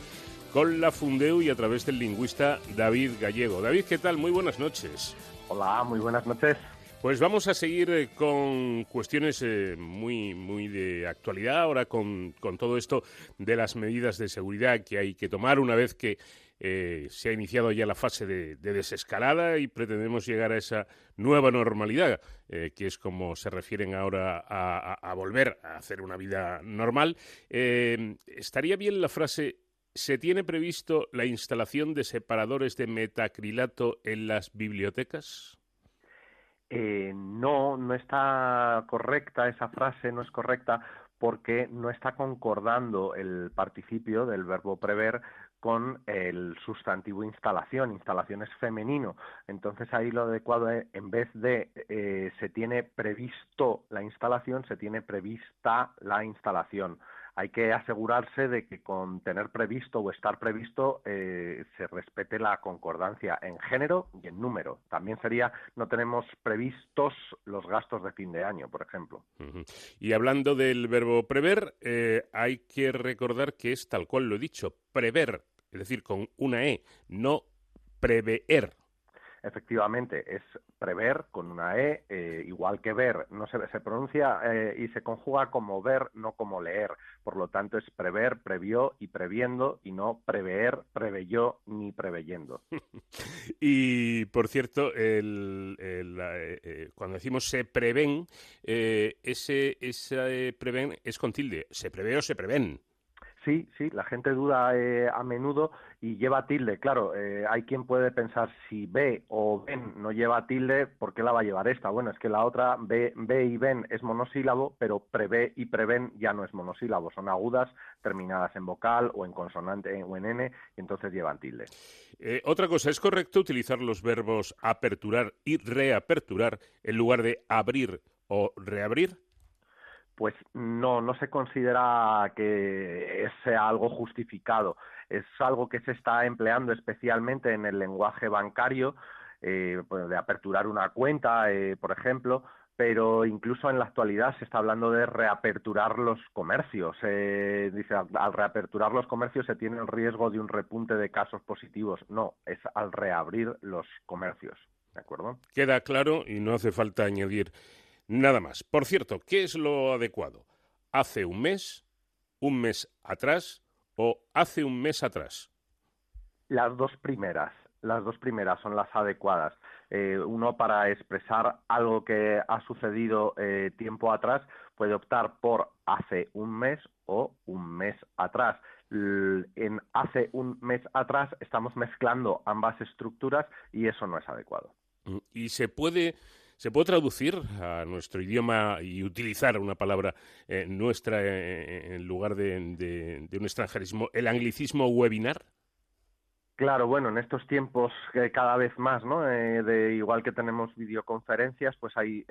con la Fundeu y a través del lingüista David Gallego. David, ¿qué tal? Muy buenas noches. Hola, muy buenas noches. Pues vamos a seguir eh, con cuestiones eh, muy, muy de actualidad ahora con, todo esto de las medidas de seguridad que hay que tomar una vez que eh, se ha iniciado ya la fase de, desescalada y pretendemos llegar a esa nueva normalidad, que es como se refieren ahora a, volver a hacer una vida normal. estaría bien la frase ¿Se tiene previsto la instalación de separadores de metacrilato en las bibliotecas? Eh, no, no está correcta esa frase, no es correcta porque no está concordando el participio del verbo prever con el sustantivo instalación. Instalación es femenino. Entonces ahí lo adecuado es, en vez de eh, se tiene previsto la instalación, se tiene prevista la instalación hay que asegurarse de que con tener previsto o estar previsto eh, se respete la concordancia en género y en número. También sería no tenemos previstos los gastos de fin de año, por ejemplo. Y hablando del verbo prever, eh, hay que recordar que es tal cual lo he dicho, prever, es decir, con una E, no prever efectivamente es prever con una E, eh, igual que ver, no se, se pronuncia eh, y se conjuga como ver, no como leer. Por lo tanto, es prever, previó y previendo, y no prever, preveyó ni preveyendo. <laughs> y por cierto, el, eh, cuando decimos se prevén, ese, ese prevén es con tilde. ¿Se prevé o se prevén? Sí, sí, la gente duda eh, a menudo y lleva tilde. Claro, eh, hay quien puede pensar si ve o ven no lleva tilde, ¿por qué la va a llevar esta? Bueno, es que la otra ve, ve y ven es monosílabo, pero prevé y prevén ya no es monosílabo, son agudas terminadas en vocal o en consonante o en n y entonces llevan tilde. Eh, otra cosa, ¿es correcto utilizar los verbos aperturar y reaperturar en lugar de abrir o reabrir? Pues no, no se considera que sea algo justificado. Es algo que se está empleando especialmente en el lenguaje bancario, eh, pues, de aperturar una cuenta, eh, por ejemplo, pero incluso en la actualidad se está hablando de reaperturar los comercios. dice, al reaperturar los comercios se tiene el riesgo de un repunte de casos positivos. No, es al reabrir los comercios. ¿De acuerdo? Queda claro y no hace falta añadir Nada más. Por cierto, ¿qué es lo adecuado? ¿Hace un mes? ¿Un mes atrás? ¿O hace un mes atrás? Las dos primeras. Las dos primeras son las adecuadas. Eh, uno para expresar algo que ha sucedido eh, tiempo atrás puede optar por hace un mes o un mes atrás. en hace un mes atrás estamos mezclando ambas estructuras y eso no es adecuado. ¿Y se puede ¿Se puede traducir a nuestro idioma y utilizar una palabra eh, nuestra eh, eh, en lugar de, un extranjerismo, el anglicismo webinar? Claro, bueno, en estos tiempos cada vez más, ¿no? de igual que tenemos videoconferencias, pues hay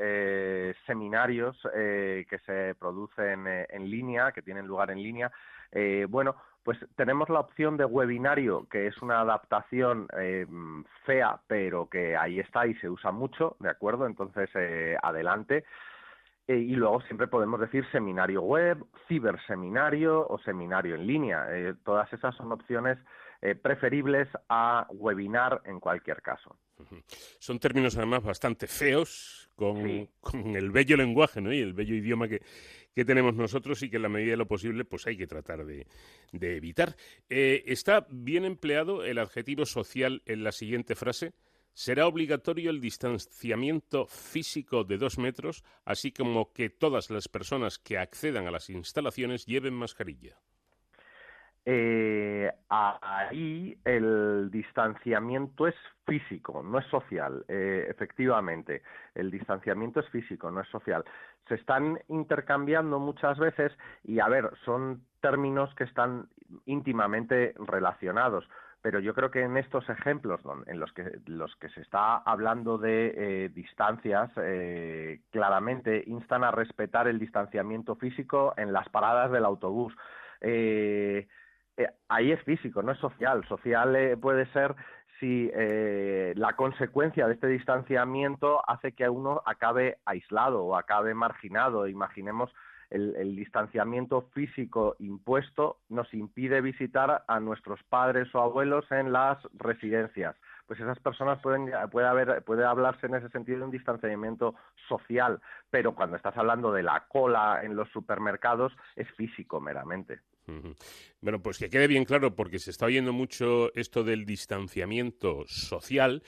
seminarios que se producen en línea, que tienen lugar en línea. bueno, pues tenemos la opción de webinario, que es una adaptación eh, fea, pero que ahí está y se usa mucho, ¿de acuerdo? Entonces, eh, adelante. Eh, y luego siempre podemos decir seminario web, ciberseminario o seminario en línea. todas esas son opciones preferibles a webinar en cualquier caso. Son términos además bastante feos, con, con el bello lenguaje ¿no? y el bello idioma que, que tenemos nosotros y que en la medida de lo posible pues hay que tratar de, evitar. Eh, ¿Está bien empleado el adjetivo social en la siguiente frase? Será obligatorio el distanciamiento físico de dos metros, así como que todas las personas que accedan a las instalaciones lleven mascarilla. Eh, ahí el distanciamiento es físico, no es social, eh, efectivamente. El distanciamiento es físico, no es social se están intercambiando muchas veces y, a ver, son términos que están íntimamente relacionados. Pero yo creo que en estos ejemplos en los que, los que se está hablando de eh, distancias, claramente instan a respetar el distanciamiento físico en las paradas del autobús. Ahí es físico, no es social. Social puede ser si eh, la consecuencia de este distanciamiento hace que uno acabe aislado o acabe marginado. Imaginemos el, distanciamiento físico impuesto nos impide visitar a nuestros padres o abuelos en las residencias. Pues esas personas pueden puede haber puede hablarse en ese sentido de un distanciamiento social, pero cuando estás hablando de la cola en los supermercados es físico meramente. Bueno, pues que quede bien claro, porque se está oyendo mucho esto del distanciamiento social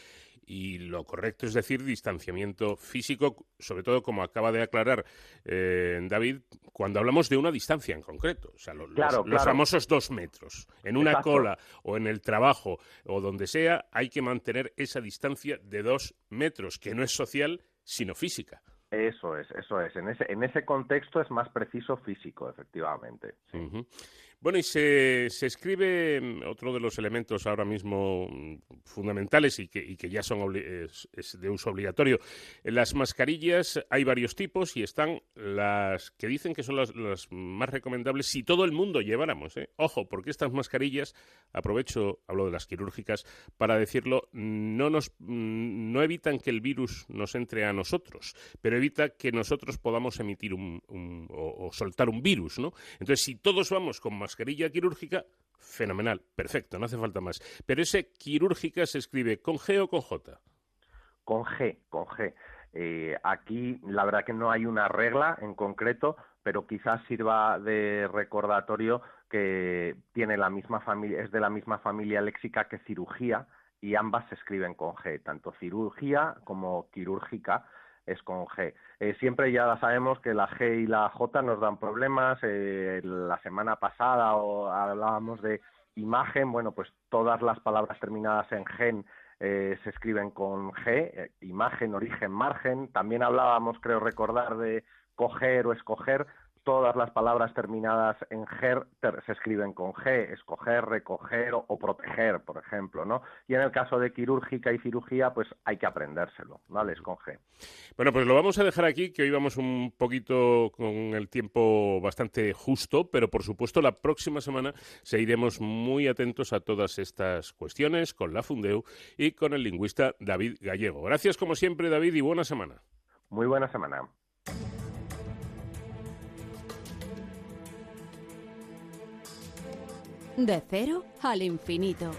y lo correcto es decir distanciamiento físico, sobre todo como acaba de aclarar eh, David, cuando hablamos de una distancia en concreto, o sea, los, famosos dos metros. En una cola o en el trabajo o donde sea, hay que mantener esa distancia de dos metros, que no es social, sino física. Eso es, eso es. En ese, en ese contexto es más preciso físico, efectivamente. Bueno, y se, se, escribe mm, otro de los elementos ahora mismo mm, fundamentales y que, y que ya son es, de uso obligatorio. Las mascarillas hay varios tipos y están las que dicen que son las, más recomendables si todo el mundo lleváramos. ¿eh? Ojo, porque estas mascarillas, aprovecho, hablo de las quirúrgicas, para decirlo, no, nos, mm, no evitan que el virus nos entre a nosotros, pero evita que nosotros podamos emitir un, o, soltar un virus. ¿no? Entonces, si todos vamos con mascarilla quirúrgica, fenomenal, perfecto, no hace falta más. Pero ese quirúrgica se escribe con G o con J. Con G, con G. Eh, aquí la verdad que no hay una regla en concreto, pero quizás sirva de recordatorio que tiene la misma familia, es de la misma familia léxica que cirugía y ambas se escriben con G, tanto cirugía como quirúrgica es con G. Eh, siempre ya sabemos que la G y la J nos dan problemas. Eh, la semana pasada o hablábamos de imagen, bueno, pues todas las palabras terminadas en gen eh, se escriben con G, imagen, origen, margen. También hablábamos, creo recordar, de coger o escoger todas las palabras terminadas en ger se escriben con G, escoger, recoger o, proteger, por ejemplo, ¿no? Y en el caso de quirúrgica y cirugía, pues hay que aprendérselo, ¿vale? Es con G. Bueno, pues lo vamos a dejar aquí, que hoy vamos un poquito con el tiempo bastante justo, pero por supuesto la próxima semana seguiremos muy atentos a todas estas cuestiones con la Fundeu y con el lingüista David Gallego. Gracias como siempre, David, y buena semana. Muy buena semana. De cero al infinito.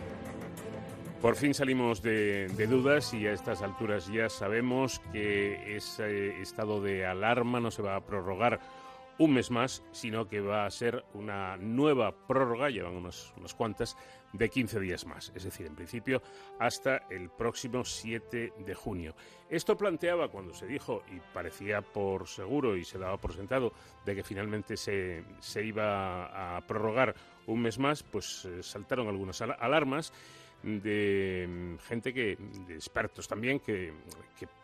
Por fin salimos de, dudas y a estas alturas ya sabemos que ese estado de alarma no se va a prorrogar un mes más, sino que va a ser una nueva prórroga, llevan unas, unas cuantas, de 15 días más, es decir, en principio hasta el próximo 7 de junio. Esto planteaba cuando se dijo, y parecía por seguro y se daba por sentado, de que finalmente se, se iba a prorrogar un mes más, pues eh, saltaron algunas alarmas de mm, gente que, de expertos también, que,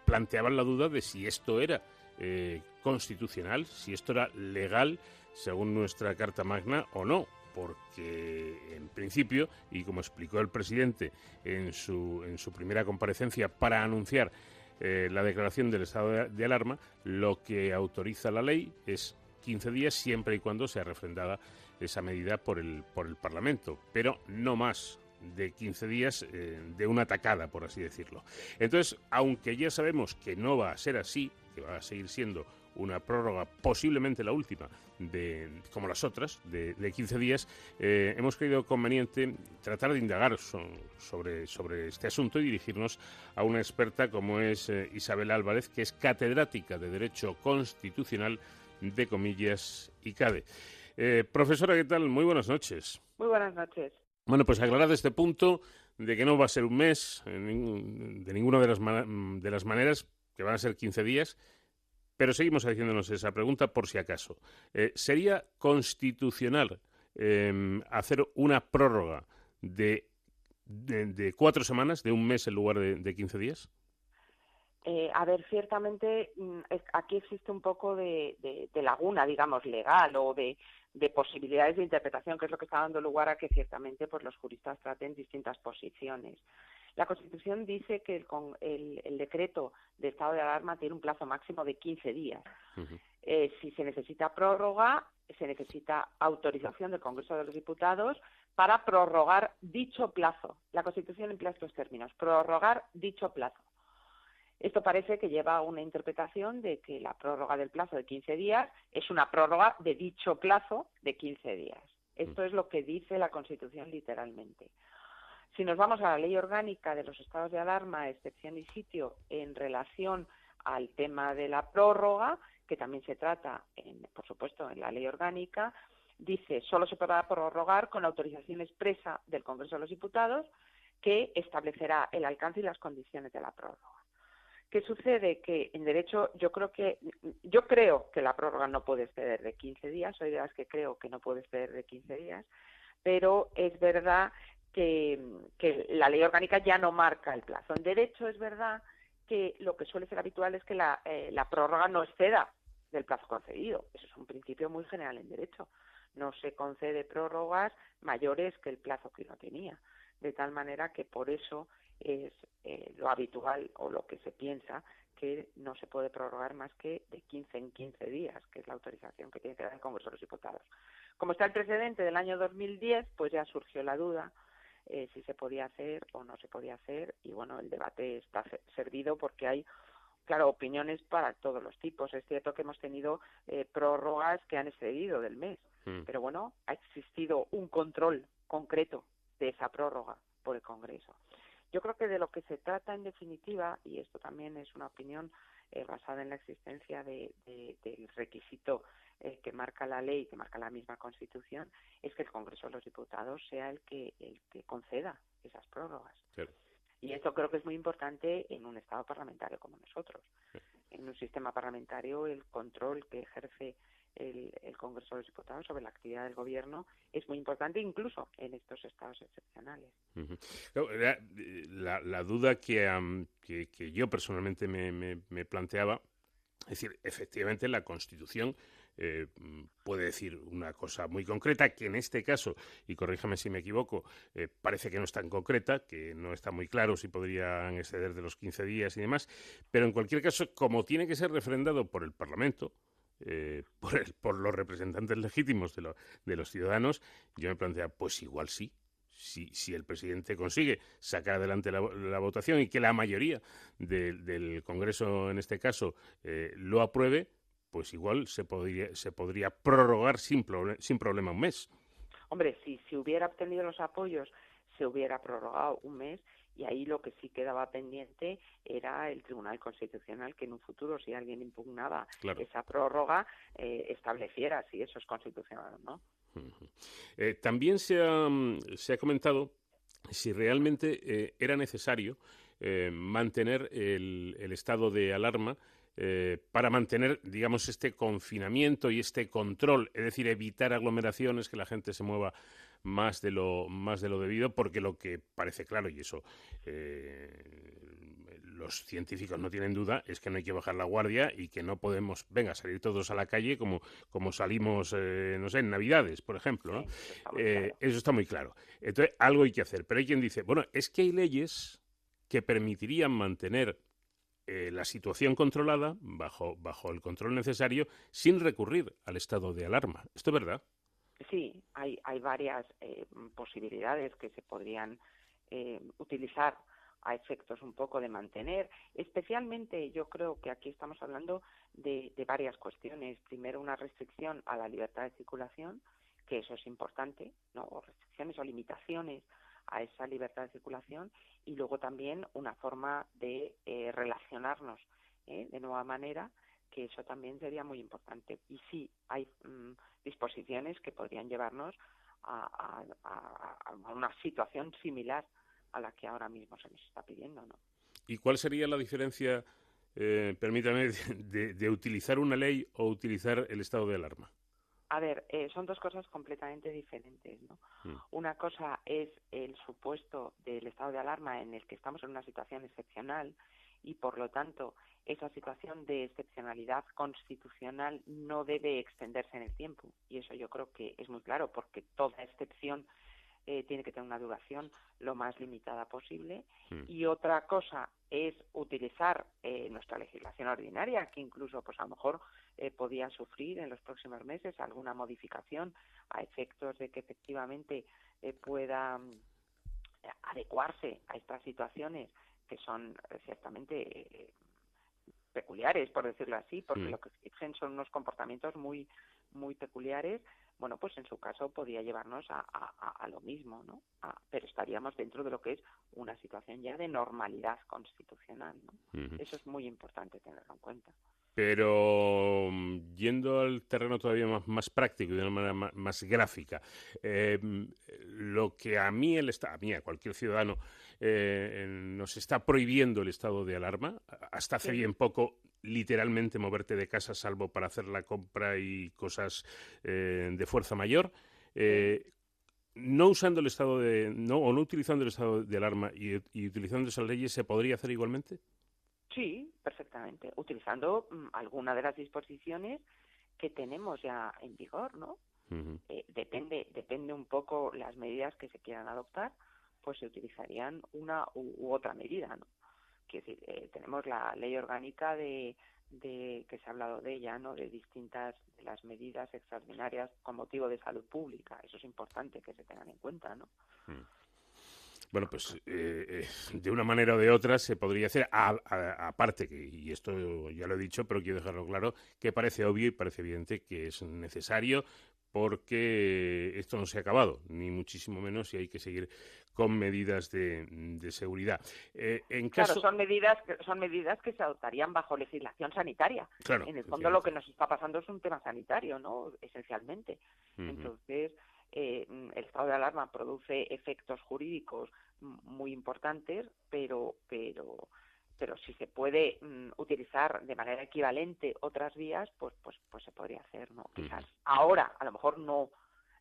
planteaban la duda de si esto era eh, constitucional, si esto era legal según nuestra Carta Magna o no, porque en principio, y como explicó el presidente en su, en su primera comparecencia para anunciar eh, la declaración del estado de, alarma, lo que autoriza la ley es 15 días siempre y cuando sea refrendada esa medida por el, por el Parlamento, pero no más de 15 días eh, de una atacada, por así decirlo. Entonces, aunque ya sabemos que no va a ser así, que va a seguir siendo una prórroga, posiblemente la última, de, como las otras, de, de 15 días, eh, hemos creído conveniente tratar de indagar sobre, sobre este asunto y dirigirnos a una experta como es eh, Isabel Álvarez, que es catedrática de Derecho Constitucional de Comillas y CADE. Eh, profesora, ¿qué tal? Muy buenas noches. Muy buenas noches. Bueno, pues aclarado este punto de que no va a ser un mes de ninguna de las, de las maneras, que van a ser 15 días, pero seguimos haciéndonos esa pregunta por si acaso. Eh, ¿Sería constitucional em, hacer una prórroga de, de, cuatro semanas, de un mes en lugar de, de 15 días? Eh, a ver, ciertamente mm, aquí existe un poco de, laguna, digamos, legal o de, posibilidades de interpretación, que es lo que está dando lugar a que ciertamente pues, los juristas traten distintas posiciones. La Constitución dice que el, decreto de estado de alarma tiene un plazo máximo de 15 días. Eh, si se necesita prórroga, se necesita autorización del Congreso de los Diputados para prorrogar dicho plazo. La Constitución emplea estos términos, prorrogar dicho plazo. Esto parece que lleva una interpretación de que la prórroga del plazo de 15 días es una prórroga de dicho plazo de 15 días. Esto es lo que dice la Constitución literalmente. Si nos vamos a la ley orgánica de los estados de alarma, excepción y sitio en relación al tema de la prórroga, que también se trata, por supuesto, en la ley orgánica, dice solo se podrá prorrogar con autorización expresa del Congreso de los Diputados que establecerá el alcance y las condiciones de la prórroga. ¿Qué sucede? Que en derecho yo creo que yo creo que la prórroga no puede exceder de 15 días, soy de las que creo que no puede exceder de 15 días, pero es verdad que, la ley orgánica ya no marca el plazo. En derecho es verdad que lo que suele ser habitual es que la, eh, la prórroga no exceda del plazo concedido. Eso es un principio muy general en derecho. No se concede prórrogas mayores que el plazo que uno tenía. De tal manera que por eso es eh, lo habitual o lo que se piensa que no se puede prorrogar más que de 15 en 15 días, que es la autorización que tiene que dar el Congreso de los Diputados. Como está el precedente del año 2010, pues ya surgió la duda eh, si se podía hacer o no se podía hacer y bueno, el debate está servido porque hay claro, opiniones para todos los tipos. Es cierto que hemos tenido eh, prórrogas que han excedido del mes, mm. pero bueno, ha existido un control concreto de esa prórroga por el Congreso. Yo creo que de lo que se trata en definitiva, y esto también es una opinión eh, basada en la existencia de, del requisito eh, que marca la ley, que marca la misma Constitución, es que el Congreso de los Diputados sea el que, el que conceda esas prórrogas. Y esto creo que es muy importante en un Estado parlamentario como nosotros. En un sistema parlamentario, el control que ejerce el, Congreso de los Diputados sobre la actividad del Gobierno es muy importante, incluso en estos estados excepcionales. la, duda que, que, yo personalmente me, planteaba, es decir, efectivamente la Constitución eh, puede decir una cosa muy concreta, que en este caso, y corríjame si me equivoco, eh, parece que no es tan concreta, que no está muy claro si podrían exceder de los 15 días y demás, pero en cualquier caso, como tiene que ser refrendado por el Parlamento, eh, <laughs> por, por, los representantes legítimos de, de, los ciudadanos, yo me plantea, pues igual sí. Si, si el presidente consigue sacar adelante la, votación y que la mayoría del Congreso, en este caso, eh, lo apruebe, pues igual se podría, se podría prorrogar sin, sin problema un mes. Hombre, si se hubiera obtenido los apoyos, se hubiera prorrogado un mes y ahí lo que sí quedaba pendiente era el Tribunal Constitucional que en un futuro, si alguien impugnaba esa prórroga, eh, estableciera si eso es constitucional o no. Eh, también se ha, se ha, comentado si realmente eh, era necesario mantener el, el, estado de alarma para mantener, digamos, este confinamiento y este control, es decir, evitar aglomeraciones, que la gente se mueva más de lo más de lo debido porque lo que parece claro y eso eh, los científicos no tienen duda es que no hay que bajar la guardia y que no podemos venga salir todos a la calle como como salimos eh, no sé en navidades por ejemplo eh, eso está muy claro. Entonces algo hay que hacer pero hay quien dice bueno es que hay leyes que permitirían mantener la situación controlada bajo bajo el control necesario sin recurrir al estado de alarma. Esto es verdad Sí, hay, hay varias eh, posibilidades que se podrían eh, utilizar a efectos un poco de mantener. Especialmente yo creo que aquí estamos hablando de, varias cuestiones. Primero, una restricción a la libertad de circulación, que eso es importante, ¿no? o restricciones o limitaciones a esa libertad de circulación, y luego también una forma de eh, relacionarnos de nueva manera que eso también sería muy importante. Y sí, hay mm, disposiciones que podrían llevarnos a, una situación similar a la que ahora mismo se nos está pidiendo. ¿no? ¿Y cuál sería la diferencia, eh, permítame, <laughs> de, utilizar una ley o utilizar el estado de alarma? A ver, eh, son dos cosas completamente diferentes. ¿no? Mm. Una cosa es el supuesto del estado de alarma en el que estamos en una situación excepcional y, por lo tanto, esa situación de excepcionalidad constitucional no debe extenderse en el tiempo. Y eso yo creo que es muy claro, porque toda excepción eh, tiene que tener una duración lo más limitada posible. Hmm. Y otra cosa es utilizar eh, nuestra legislación ordinaria, que incluso, pues a lo mejor eh, podía sufrir en los próximos meses alguna modificación a efectos de que efectivamente pueda mm, adecuarse a estas situaciones que son ciertamente peculiares, por decirlo así, porque mm. lo que exigen son unos comportamientos muy muy peculiares, bueno, pues en su caso podría llevarnos a, a, lo mismo, ¿no? pero estaríamos dentro de lo que es una situación ya de normalidad constitucional, ¿no? Eso es muy importante tenerlo en cuenta. Pero mm, yendo al terreno todavía más, más práctico y de una manera más, gráfica, eh, lo que a mí, el, a mí, a cualquier ciudadano, eh, nos está prohibiendo el estado de alarma, hasta hace bien poco literalmente moverte de casa salvo para hacer la compra y cosas eh, de fuerza mayor. no usando el estado de no o no utilizando el estado de alarma y, y utilizando esas leyes se podría hacer igualmente Sí, perfectamente, utilizando mm, alguna de las disposiciones que tenemos ya en vigor, ¿no? Eh, depende, depende un poco las medidas que se quieran adoptar, pues se utilizarían una u, otra medida, ¿no? Que eh, tenemos la ley orgánica de, de que se ha hablado de ella, ¿no? De distintas de las medidas extraordinarias con motivo de salud pública. Eso es importante que se tengan en cuenta, ¿no? Bueno, pues eh, eh, de una manera o de otra se podría hacer, aparte, y esto ya lo he dicho, pero quiero dejarlo claro, que parece obvio y parece evidente que es necesario porque esto no se ha acabado, ni muchísimo menos, y hay que seguir con medidas de, seguridad. Eh, en caso... Claro, son medidas, que, son medidas que se adoptarían bajo legislación sanitaria. Claro, en el fondo lo que nos está pasando es un tema sanitario, ¿no? Esencialmente. Entonces, eh, el estado de alarma produce efectos jurídicos muy importantes, pero, pero, pero si se puede mm, utilizar de manera equivalente otras vías, pues, pues, pues se podría hacer, ¿no? Quizás ahora, a lo mejor no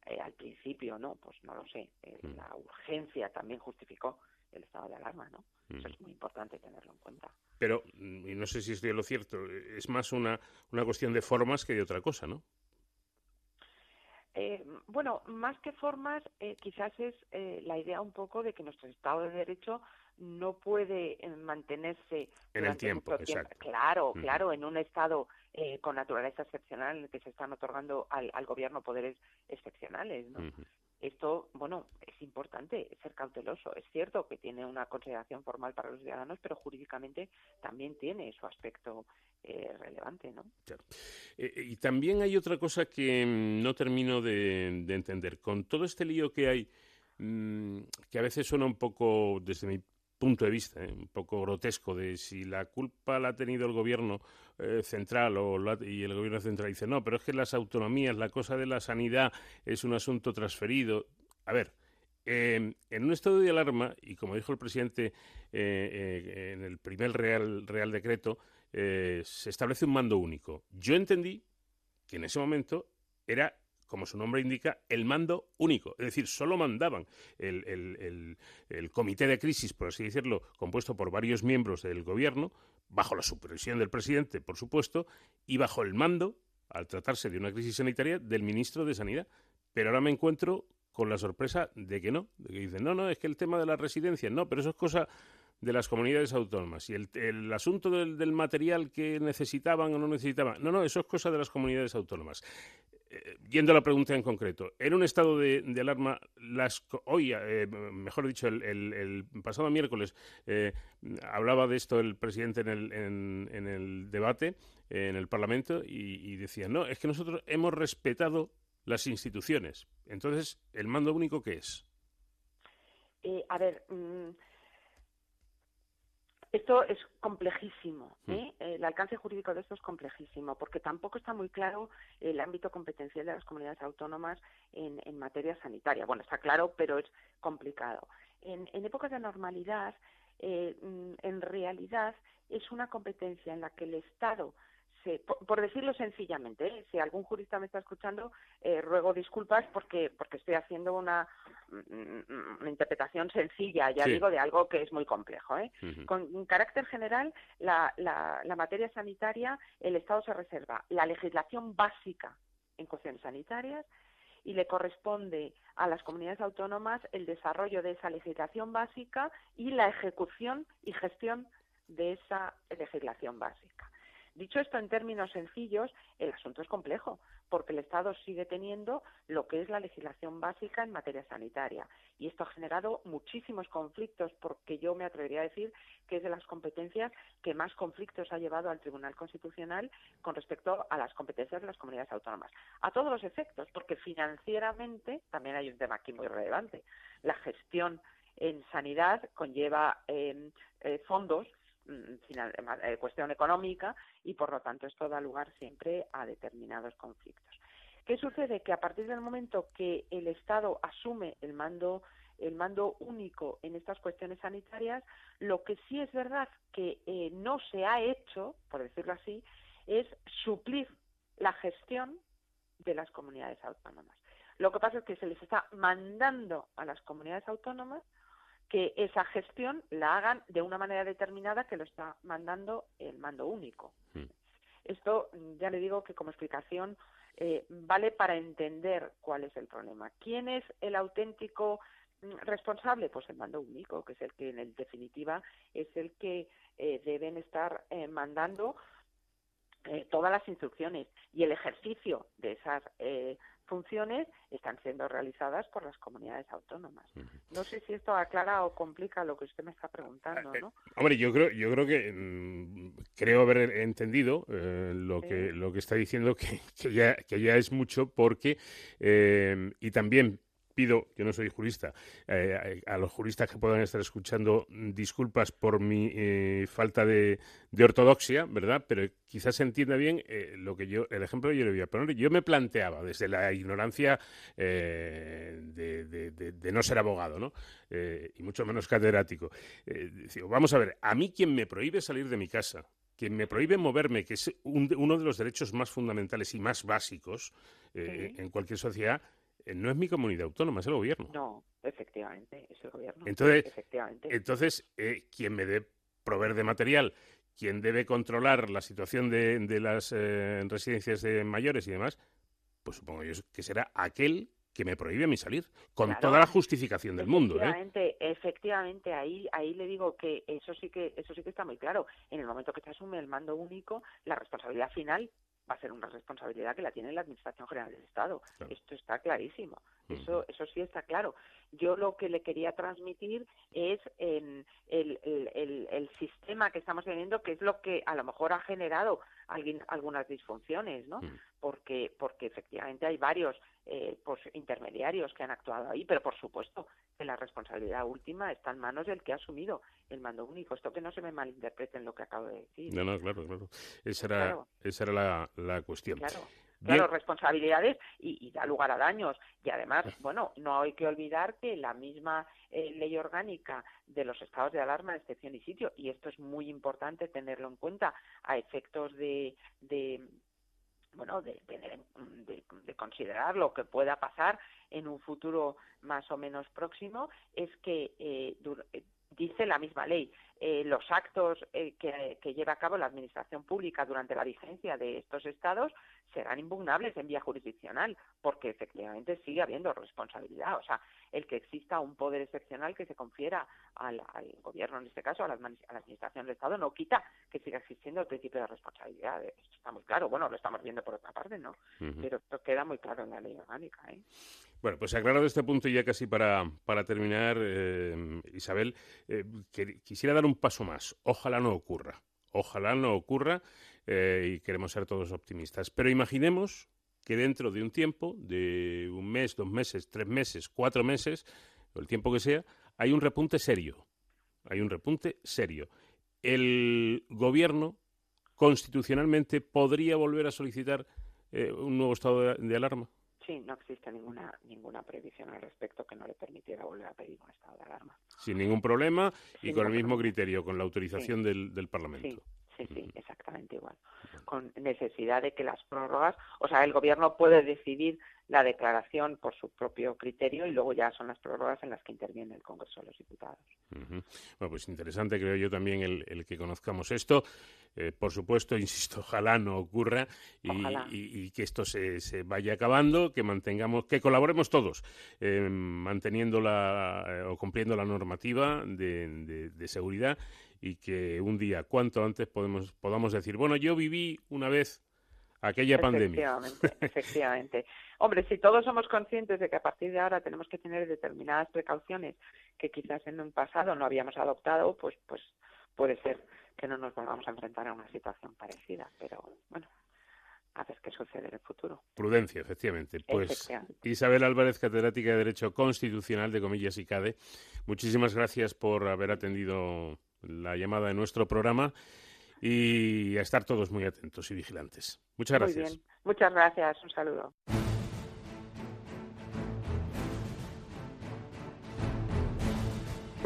eh, al principio, ¿no? Pues no lo sé. Eh, la urgencia también justificó el estado de alarma, ¿no? Eso es muy importante tenerlo en cuenta. Pero, y no sé si estoy lo cierto, es más una, una cuestión de formas que de otra cosa, ¿no? Eh, bueno, más que formas, eh, quizás es eh, la idea un poco de que nuestro Estado de Derecho no puede mantenerse en el tiempo, Claro, claro, en un Estado con naturaleza excepcional en el que se están otorgando al, gobierno poderes excepcionales, ¿no? Esto, bueno, es importante ser cauteloso. Es cierto que tiene una consideración formal para los ciudadanos, pero jurídicamente también tiene su aspecto eh, relevante, ¿no? Eh, eh, y también hay otra cosa que mm, no termino de, entender. Con todo este lío que hay, mm, que a veces suena un poco, desde mi punto de vista, un poco grotesco, de si la culpa la ha tenido el gobierno central o y el gobierno central dice, no, pero es que las autonomías, la cosa de la sanidad es un asunto transferido. A ver, em, en un estado de alarma, y como dijo el presidente en el primer Real, Real Decreto, eh, se establece un mando único. Yo entendí que en ese momento era, como su nombre indica, el mando único. Es decir, solo mandaban el, comité de crisis, por así decirlo, compuesto por varios miembros del gobierno, bajo la supervisión del presidente, por supuesto, y bajo el mando, al tratarse de una crisis sanitaria, del ministro de Sanidad. Pero ahora me encuentro con la sorpresa de que no, de que dicen, no, no, es que el tema de la residencia, no, pero eso es cosa de las comunidades autónomas. Y el, asunto del, material que necesitaban o no necesitaban, no, no, eso es cosa de las comunidades autónomas. Eh, yendo a la pregunta en concreto, en un estado de, alarma, hoy, eh, mejor dicho, el, pasado miércoles eh, hablaba de esto el presidente en el, en, el debate en el Parlamento y, decía, no, es que nosotros hemos respetado las instituciones. Entonces, ¿el mando único qué es? a ver, mm, esto es complejísimo, mm. ¿eh? el alcance jurídico de esto es complejísimo, porque tampoco está muy claro el ámbito competencial de las comunidades autónomas en, materia sanitaria. Bueno, está claro, pero es complicado. En, épocas de normalidad, eh, mm, en realidad, es una competencia en la que el Estado por, decirlo sencillamente, ¿eh? si algún jurista me está escuchando, eh, ruego disculpas porque, porque estoy haciendo una, mm, interpretación sencilla, ya digo, de algo que es muy complejo. ¿eh? Con carácter general, la, la, materia sanitaria, el Estado se reserva la legislación básica en cuestiones sanitarias y le corresponde a las comunidades autónomas el desarrollo de esa legislación básica y la ejecución y gestión de esa legislación básica. Dicho esto en términos sencillos, el asunto es complejo, porque el Estado sigue teniendo lo que es la legislación básica en materia sanitaria. Y esto ha generado muchísimos conflictos, porque yo me atrevería a decir que es de las competencias que más conflictos ha llevado al Tribunal Constitucional con respecto a las competencias de las comunidades autónomas. A todos los efectos, porque financieramente también hay un tema aquí muy relevante. La gestión en sanidad conlleva eh, eh, fondos cuestión económica y por lo tanto esto da lugar siempre a determinados conflictos. ¿Qué sucede? Que a partir del momento que el Estado asume el mando el mando único en estas cuestiones sanitarias, lo que sí es verdad que no se ha hecho, por decirlo así, es suplir la gestión de las comunidades autónomas. Lo que pasa es que se les está mandando a las comunidades autónomas que esa gestión la hagan de una manera determinada que lo está mandando el mando único. Hmm. Esto, ya le digo que como explicación eh, vale para entender cuál es el problema. ¿Quién es el auténtico mm, responsable? Pues el mando único, que es el que en definitiva es el que eh, deben estar eh, mandando todas las instrucciones y el ejercicio de esas funciones están siendo realizadas por las comunidades autónomas. No sé si esto aclara o complica lo que usted me está preguntando, ¿no? Eh, hombre, yo creo, yo creo que mm, creo haber entendido eh, lo que lo que está diciendo que, que, ya que ya es mucho porque eh, y también pido, yo no soy jurista, eh, a los juristas que puedan estar escuchando disculpas por mi eh, falta de, ortodoxia, ¿verdad? Pero quizás se entienda bien eh, lo que yo, el ejemplo que yo le voy a poner. Yo me planteaba desde la ignorancia de, no ser abogado, ¿no? y mucho menos catedrático. Digo, vamos a ver, a mí quien me prohíbe salir de mi casa, quien me prohíbe moverme, que es uno de los derechos más fundamentales y más básicos en cualquier sociedad, no es mi comunidad autónoma, es el gobierno. No, efectivamente, es el gobierno. Entonces, entonces eh, quien me debe proveer de material, quien debe controlar la situación de, las eh, residencias de mayores y demás, pues supongo yo que será aquel que me prohíbe a mí salir, con toda la justificación del mundo. Efectivamente, efectivamente, ahí, ahí le digo que eso sí que, eso sí que está muy claro. En el momento que se asume el mando único, la responsabilidad final va a ser una responsabilidad que la tiene la Administración General del Estado. Esto está clarísimo. Eso, eso sí está claro. Yo lo que le quería transmitir es en el, el, el, sistema que estamos teniendo, que es lo que a lo mejor ha generado algunas disfunciones, ¿no? Porque, porque efectivamente hay varios eh, pues, intermediarios que han actuado ahí, pero por supuesto que la responsabilidad última está en manos del que ha asumido el mando único. Esto que no se me malinterprete en lo que acabo de decir. No, no, claro, claro. Esa era, Esa era la, la cuestión. Claro. Claro, responsabilidades y, da lugar a daños. Y además, bueno, no hay que olvidar que la misma eh, ley orgánica de los estados de alarma, excepción y sitio, y esto es muy importante tenerlo en cuenta a efectos de, de bueno, de, de, de, considerar lo que pueda pasar en un futuro más o menos próximo, es que eh, eh dice la misma ley, eh, los actos eh, que, lleva a cabo la Administración Pública durante la vigencia de estos estados serán impugnables en vía jurisdiccional, porque efectivamente sigue habiendo responsabilidad. O sea, el que exista un poder excepcional que se confiera al, gobierno, en este caso, a la, Administración del Estado, no quita que siga existiendo el principio de responsabilidad. Esto está muy claro. Bueno, lo estamos viendo por otra parte, ¿no? Pero esto queda muy claro en la ley orgánica. ¿eh? Bueno, pues aclarado este punto y ya casi para, para terminar, Isabel, quisiera dar un paso más. Ojalá no ocurra. Ojalá no ocurra eh, y queremos ser todos optimistas. Pero imaginemos que dentro de un tiempo, de un mes, dos meses, tres meses, cuatro meses, o el tiempo que sea, hay un repunte serio. Hay un repunte serio. El gobierno constitucionalmente podría volver a solicitar eh, un nuevo estado de alarma. Sí, no existe ninguna ninguna previsión al respecto que no le permitiera volver a pedir un estado de alarma. Sin ningún problema y con el mismo criterio, con la autorización del, del Parlamento. Sí, sí, exactamente igual. Con necesidad de que las prórrogas, o sea, el gobierno puede decidir la declaración por su propio criterio y luego ya son las prórrogas en las que interviene el Congreso de los Diputados. Bueno, pues interesante creo yo también el, que conozcamos esto. Eh, por supuesto, <laughs> insisto, ojalá no ocurra y, que esto se, se, vaya acabando, que mantengamos, que colaboremos todos, eh, manteniendo la eh, o cumpliendo la normativa de, de, seguridad y que un día, cuanto antes, podemos, podamos decir, bueno, yo viví una vez aquella pandemia. Efectivamente, <laughs> efectivamente. Hombre, si todos somos conscientes de que a partir de ahora tenemos que tener determinadas precauciones que quizás en un pasado no habíamos adoptado, pues, pues puede ser que no nos volvamos a enfrentar a una situación parecida. Pero bueno, a ver qué sucede en el futuro. Prudencia, efectivamente. Pues Isabel Álvarez, catedrática de Derecho Constitucional de Comillas y CADE, muchísimas gracias por haber atendido la llamada de nuestro programa y a estar todos muy atentos y vigilantes. Muchas gracias. Muy bien. Muchas gracias. Un saludo.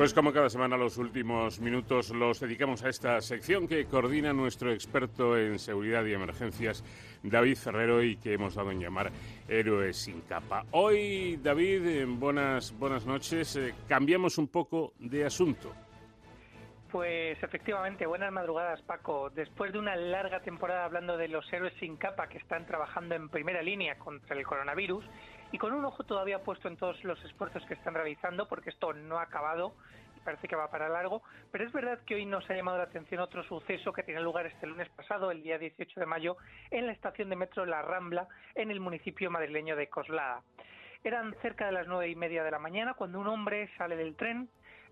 Pues como cada semana los últimos minutos los dedicamos a esta sección que coordina nuestro experto en seguridad y emergencias, David Ferrero, y que hemos dado en llamar Héroes sin capa. Hoy, David, buenas, buenas noches. Eh, cambiamos un poco de asunto. Pues efectivamente, buenas madrugadas Paco. Después de una larga temporada hablando de los héroes sin capa que están trabajando en primera línea contra el coronavirus y con un ojo todavía puesto en todos los esfuerzos que están realizando, porque esto no ha acabado y parece que va para largo, pero es verdad que hoy nos ha llamado la atención otro suceso que tiene lugar este lunes pasado, el día 18 de mayo, en la estación de metro La Rambla, en el municipio madrileño de Coslada. Eran cerca de las nueve y media de la mañana cuando un hombre sale del tren,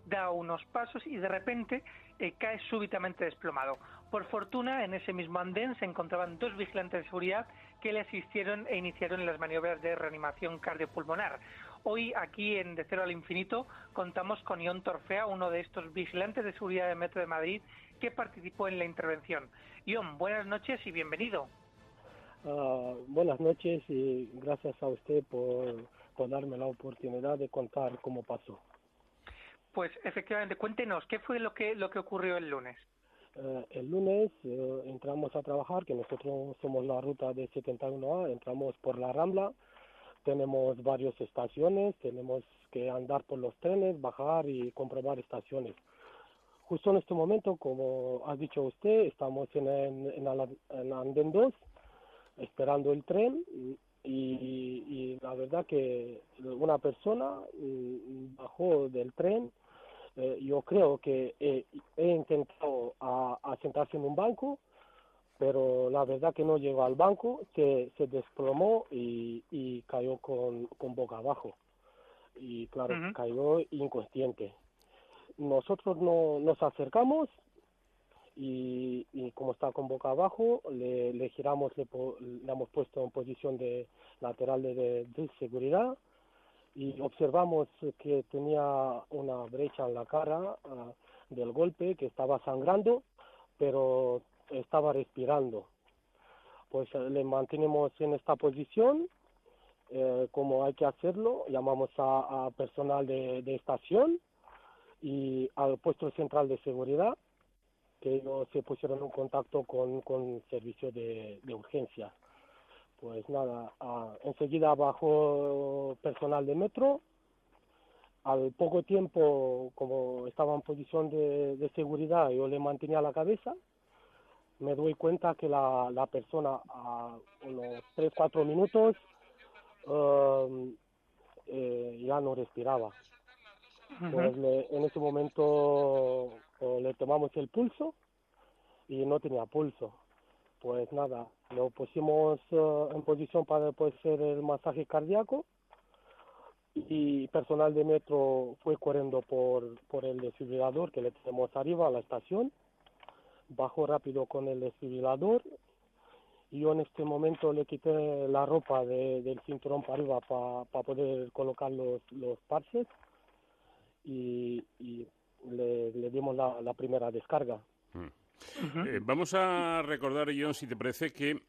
da unos pasos y de repente eh, cae súbitamente desplomado. Por fortuna, en ese mismo andén se encontraban dos vigilantes de seguridad que le asistieron e iniciaron las maniobras de reanimación cardiopulmonar. Hoy, aquí en De Cero al Infinito, contamos con Ion Torfea, uno de estos vigilantes de seguridad del Metro de Madrid, que participó en la intervención. Ion, buenas noches y bienvenido. Ah, buenas noches y gracias a usted por darme la oportunidad de contar cómo pasó. Pues efectivamente, cuéntenos, ¿qué fue lo que, lo que ocurrió el lunes? Eh, el lunes eh, entramos a trabajar, que nosotros somos la ruta de 71A, entramos por la Rambla, tenemos varias estaciones, tenemos que andar por los trenes, bajar y comprobar estaciones. Justo en este momento, como ha dicho usted, estamos en, en, en, Andén 2, esperando el tren y, y, la verdad que una persona mm, bajó del tren eh, yo creo que he intentado a, sentarse en un banco, pero la verdad que no llegó al banco, se, se desplomó y, cayó con, con, boca abajo. Y claro, cayó inconsciente. Nosotros no, nos acercamos y, como está con boca abajo, le, le giramos, le, le, hemos puesto en posición de lateral de, de seguridad y observamos que tenía una brecha en la cara ah, del golpe, que estaba sangrando, pero estaba respirando. Pues eh, le mantenemos en esta posición, eh, como hay que hacerlo, llamamos a, personal de, estación y al puesto central de seguridad, que ellos se pusieron en contacto con, con servicio de, de urgencia pues nada, enseguida bajó personal de metro. Al poco tiempo, como estaba en posición de, seguridad, yo le mantenía la cabeza. Me doy cuenta que la, la persona a unos 3-4 minutos um, eh, ya no respiraba. Pues en ese momento eh, le tomamos el pulso y no tenía pulso pues nada, lo pusimos eh, en posición para hacer el masaje cardíaco y personal de metro fue corriendo por, por el desfibrilador que le tenemos arriba a la estación, bajó rápido con el desfibrilador y yo en este momento le quité la ropa del cinturón para arriba para poder colocar los, los parches y, le, dimos la, primera descarga. Mm. Eh, vamos a recordar, John, si te parece, que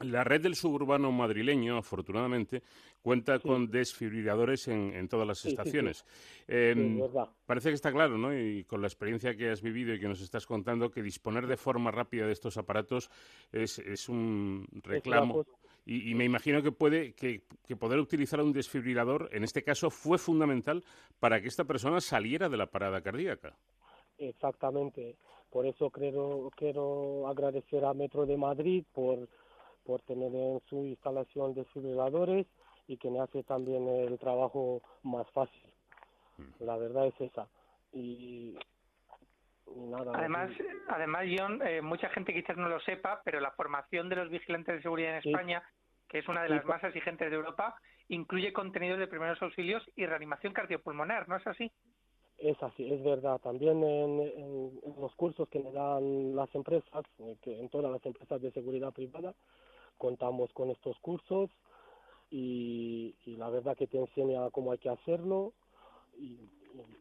la red del suburbano madrileño, afortunadamente, cuenta con desfibriladores en, todas las estaciones. Em, parece que está claro, ¿no? Y con la experiencia que has vivido y que nos estás contando, que disponer de forma rápida de estos aparatos es, un reclamo y, me imagino que puede que, poder utilizar un desfibrilador, en este caso, fue fundamental para que esta persona saliera de la parada cardíaca. Exactamente. Por eso quiero, quiero agradecer a Metro de Madrid por, por tener en su instalación desfibriladores y que me hace también el trabajo más fácil. La verdad es esa. Y además, además John, eh, mucha gente quizás no lo sepa, pero la formación de los vigilantes de seguridad en España, que es una de las más exigentes de Europa, incluye contenidos de primeros auxilios y reanimación cardiopulmonar, ¿no es así? Es así, es verdad. También en, los cursos que me dan las empresas, eh, que en todas las empresas de seguridad privada, contamos con estos cursos y, la verdad que te enseña cómo hay que hacerlo y,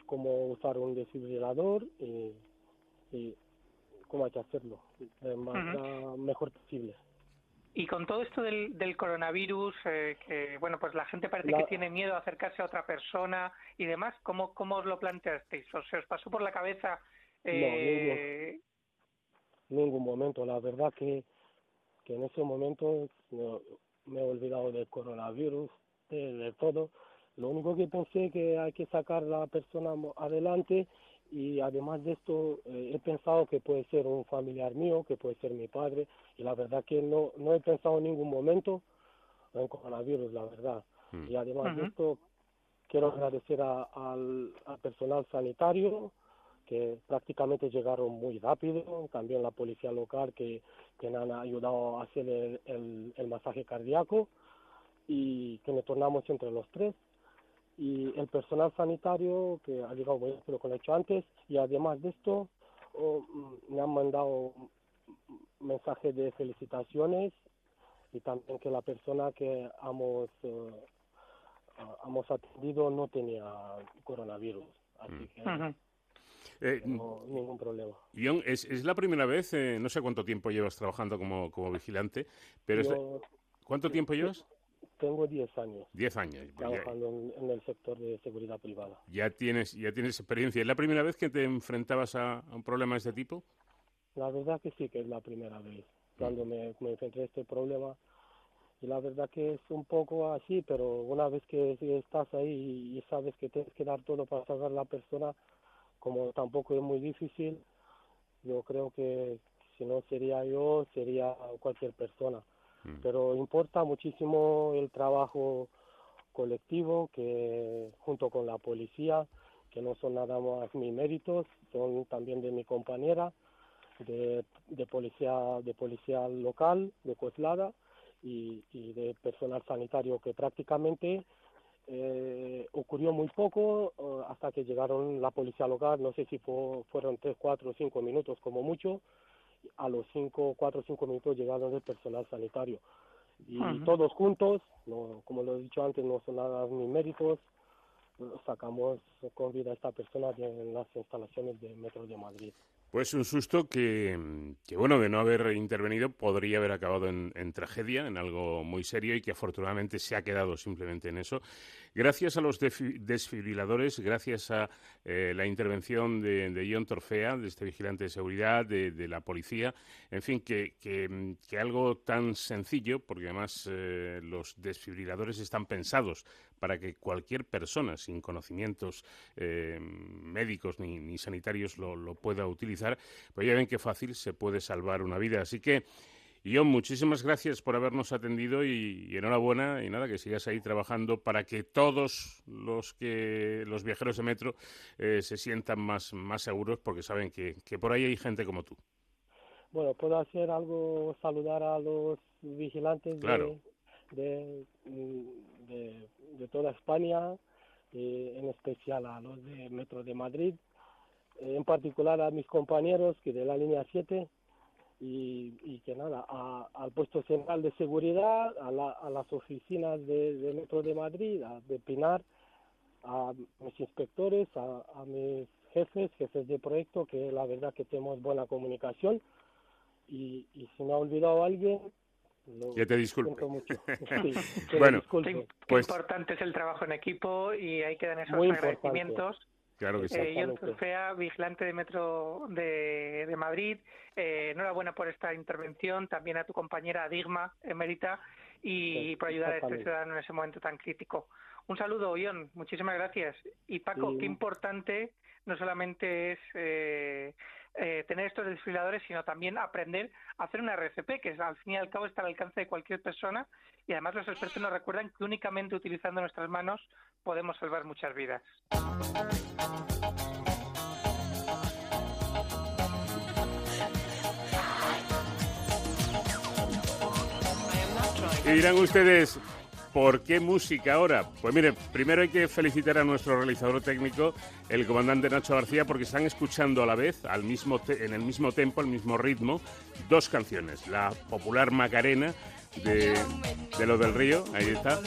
cómo usar un desfibrilador y, y cómo hay que hacerlo de manera mejor posible. Y con todo esto del, del coronavirus, eh, que bueno, pues la gente parece que tiene miedo a acercarse a otra persona y demás, ¿cómo, cómo os lo planteasteis? ¿O se os pasó por la cabeza? Eh... No, ningún, momento. La verdad que, que en ese momento me, he olvidado del coronavirus, de, todo. Lo único que pensé que hay que sacar a la persona adelante y además de esto eh, he pensado que puede ser un familiar mío, que puede ser mi padre y la verdad que no, no he pensado en ningún momento en coronavirus, la verdad. Mm. Y además de esto quiero agradecer al, personal sanitario que prácticamente llegaron muy rápido, también la policía local que, que me han ayudado a hacer el, el masaje cardíaco y que me tornamos entre los tres y el personal sanitario que ha llegado, bueno, lo que lo he hecho antes, y además de esto oh, mm, me han mandado mensajes de felicitaciones y también que la persona que hemos, uh, hemos atendido no tenía coronavirus, así mm. que... Eh, no, ningún problema. John, es, es la primera vez, eh, no sé cuánto tiempo llevas trabajando como, como vigilante, pero ¿cuánto tiempo llevas? Tengo 10 años. 10 años. Pues trabajando en, el sector de seguridad privada. Ya tienes, ya tienes experiencia. ¿Es la primera vez que te enfrentabas a, un problema de este tipo? La verdad que sí que es la primera vez cuando me, me enfrenté a este problema. Y la verdad que es un poco así, pero una vez que estás ahí y sabes que tienes que dar todo para salvar a la persona, como tampoco es muy difícil, yo creo que si no sería yo, sería cualquier persona. Mm. Pero importa muchísimo el trabajo colectivo que junto con la policía, que no son nada más mis méritos, son también de mi compañera de, de policía de policía local de Coslada y, y de personal sanitario que prácticamente eh, ocurrió muy poco eh, hasta que llegaron la policía local, no sé si fueron tres, cuatro, cinco minutos como mucho, a los cinco, cuatro o cinco minutos llegaron el personal sanitario. Y todos juntos, no, como lo he dicho antes, no son nada ni méritos, sacamos con vida a esta persona en las instalaciones de Metro de Madrid. Pues un susto que, bueno, de no haber intervenido podría haber acabado en, tragedia, en algo muy serio y que afortunadamente se ha quedado simplemente en eso. Gracias a los desfibriladores, gracias a eh, la intervención de, de, John Torfea, de este vigilante de seguridad, de, la policía, en fin, que, que, algo tan sencillo, porque además eh, los desfibriladores están pensados para que cualquier persona sin conocimientos eh, médicos ni, sanitarios lo, pueda utilizar, pues ya ven qué fácil se puede salvar una vida. Así que, John, muchísimas gracias por habernos atendido y, enhorabuena y nada, que sigas ahí trabajando para que todos los que los viajeros de metro eh, se sientan más, más seguros porque saben que, que por ahí hay gente como tú. Bueno, puedo hacer algo, saludar a los vigilantes de, de de toda España, eh, en especial a los de Metro de Madrid, eh, en particular a mis compañeros que de la línea 7 y, que nada, al puesto central de seguridad, a, las oficinas de, Metro de Madrid, a, de Pinar, a mis inspectores, a, mis jefes, jefes de proyecto, que la verdad que tenemos buena comunicación. Y, y si me ha olvidado alguien, ya te disculpo. <laughs> bueno, pues... importante es el trabajo en equipo y hay que dar esos agradecimientos. Claro que sí. Eh, Fea, vigilante de Metro de, Madrid, eh, enhorabuena por esta intervención, también a tu compañera Digma, Emerita, y por ayudar a este ciudadano en ese momento tan crítico. Un saludo, Ion, muchísimas gracias. Y Paco, qué importante no solamente es eh, eh, tener estos desfibriladores, sino también aprender a hacer una RCP, que al fin y al cabo está al alcance de cualquier persona. Y además los expertos nos recuerdan que únicamente utilizando nuestras manos podemos salvar muchas vidas. Y dirán ustedes, ¿por qué música ahora? Pues mire, primero hay que felicitar a nuestro realizador técnico, el comandante Nacho García, porque están escuchando a la vez, al mismo en el mismo tempo, al mismo ritmo, dos canciones. La popular Macarena de, de Lo del Río, ahí está.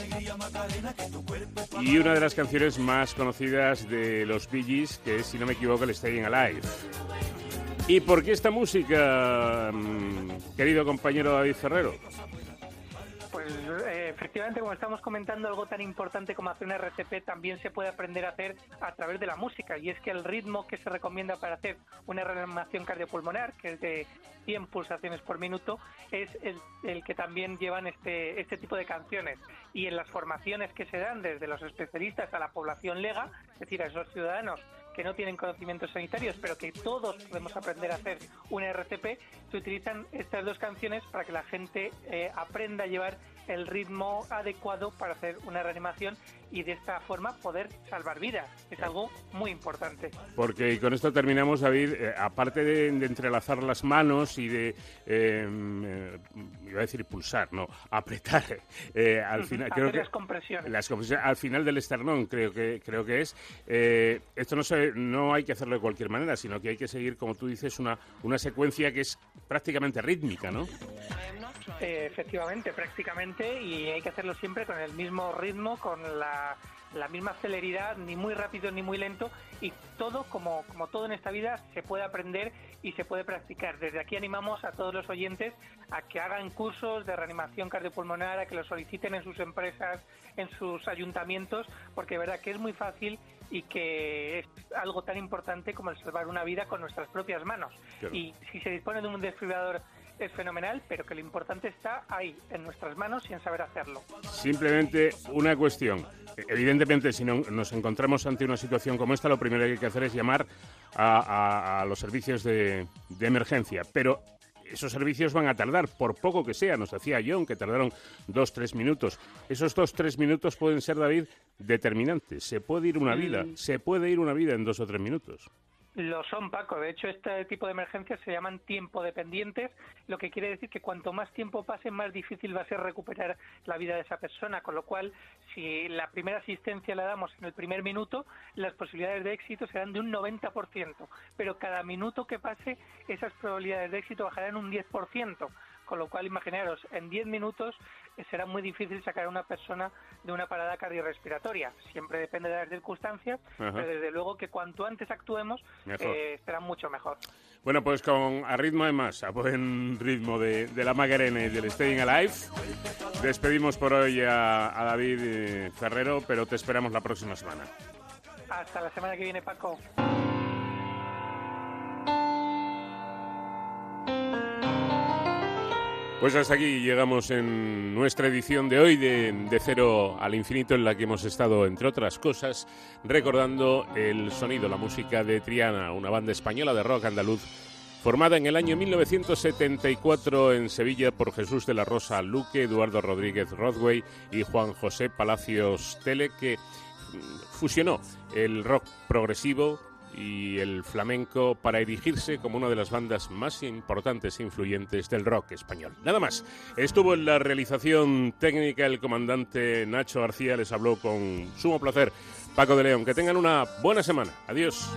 Y una de las canciones más conocidas de los Bee que es, si no me equivoco, el Staying Alive. ¿Y por qué esta música, mm, querido compañero David Ferrero? Pues eh, efectivamente, como estamos comentando, algo tan importante como hacer un RCP también se puede aprender a hacer a través de la música. Y es que el ritmo que se recomienda para hacer una reanimación cardiopulmonar, que es de 100 pulsaciones por minuto, es el, que también llevan este, este tipo de canciones. Y en las formaciones que se dan desde los especialistas a la población lega, es decir, a esos ciudadanos que no tienen conocimientos sanitarios, pero que todos podemos aprender a hacer un RCP, se utilizan estas dos canciones para que la gente eh, aprenda a llevar el ritmo adecuado para hacer una reanimación y de esta forma poder salvar vidas. Es algo muy importante. Porque y con esto terminamos, David, eh, aparte de, entrelazar las manos y de, em, eh, iba a decir pulsar, no, apretar, <laughs> eh, al final, creo que las compresiones. las compresiones. al final del esternón, creo que creo que es. esto no se, no hay que hacerlo de cualquier manera, sino que hay que seguir, como tú dices, una una secuencia que es prácticamente rítmica, ¿no? Efectivamente, prácticamente, y hay que hacerlo siempre con el mismo ritmo, con la, misma celeridad, ni muy rápido ni muy lento, y todo, como, como todo en esta vida, se puede aprender y se puede practicar. Desde aquí animamos a todos los oyentes a que hagan cursos de reanimación cardiopulmonar, a que lo soliciten en sus empresas, en sus ayuntamientos, porque de verdad que es muy fácil y que es algo tan importante como el salvar una vida con nuestras propias manos. Y si se dispone de un desfibrilador es fenomenal, pero que lo importante está ahí, en nuestras manos y en saber hacerlo. Simplemente una cuestión. Evidentemente, si no, nos encontramos ante una situación como esta, lo primero que hay que hacer es llamar a, los servicios de, de emergencia. Pero esos servicios van a tardar, por poco que sea, nos decía John, que tardaron dos, tres minutos. Esos dos, tres minutos pueden ser, David, determinantes. Se puede ir una vida, mm. se puede ir una vida en dos o tres minutos. Lo son, Paco. De hecho, este tipo de emergencias se llaman tiempo dependientes, lo que quiere decir que cuanto más tiempo pase, más difícil va a ser recuperar la vida de esa persona. Con lo cual, si la primera asistencia la damos en el primer minuto, las posibilidades de éxito serán de un 90%. Pero cada minuto que pase, esas probabilidades de éxito bajarán un 10% con lo cual imaginaros, en 10 minutos eh, será muy difícil sacar a una persona de una parada cardiorrespiratoria. Siempre depende de las circunstancias, pero desde luego que cuanto antes actuemos eh, será mucho mejor. Bueno, pues con a ritmo además, a buen ritmo de, la Magarena y del Staying Alive, despedimos por hoy a, David eh, Ferrero, pero te esperamos la próxima semana. Hasta la semana que viene, Paco. Pues hasta aquí llegamos en nuestra edición de hoy de, de, Cero al Infinito, en la que hemos estado, entre otras cosas, recordando el sonido, la música de Triana, una banda española de rock andaluz formada en el año 1974 en Sevilla por Jesús de la Rosa Luque, Eduardo Rodríguez Rodway y Juan José Palacios Tele, que fusionó el rock progresivo y el flamenco para erigirse como una de las bandas más importantes e influyentes del rock español. Nada más. Estuvo en la realización técnica el comandante Nacho García. Les habló con sumo placer Paco de León. Que tengan una buena semana. Adiós.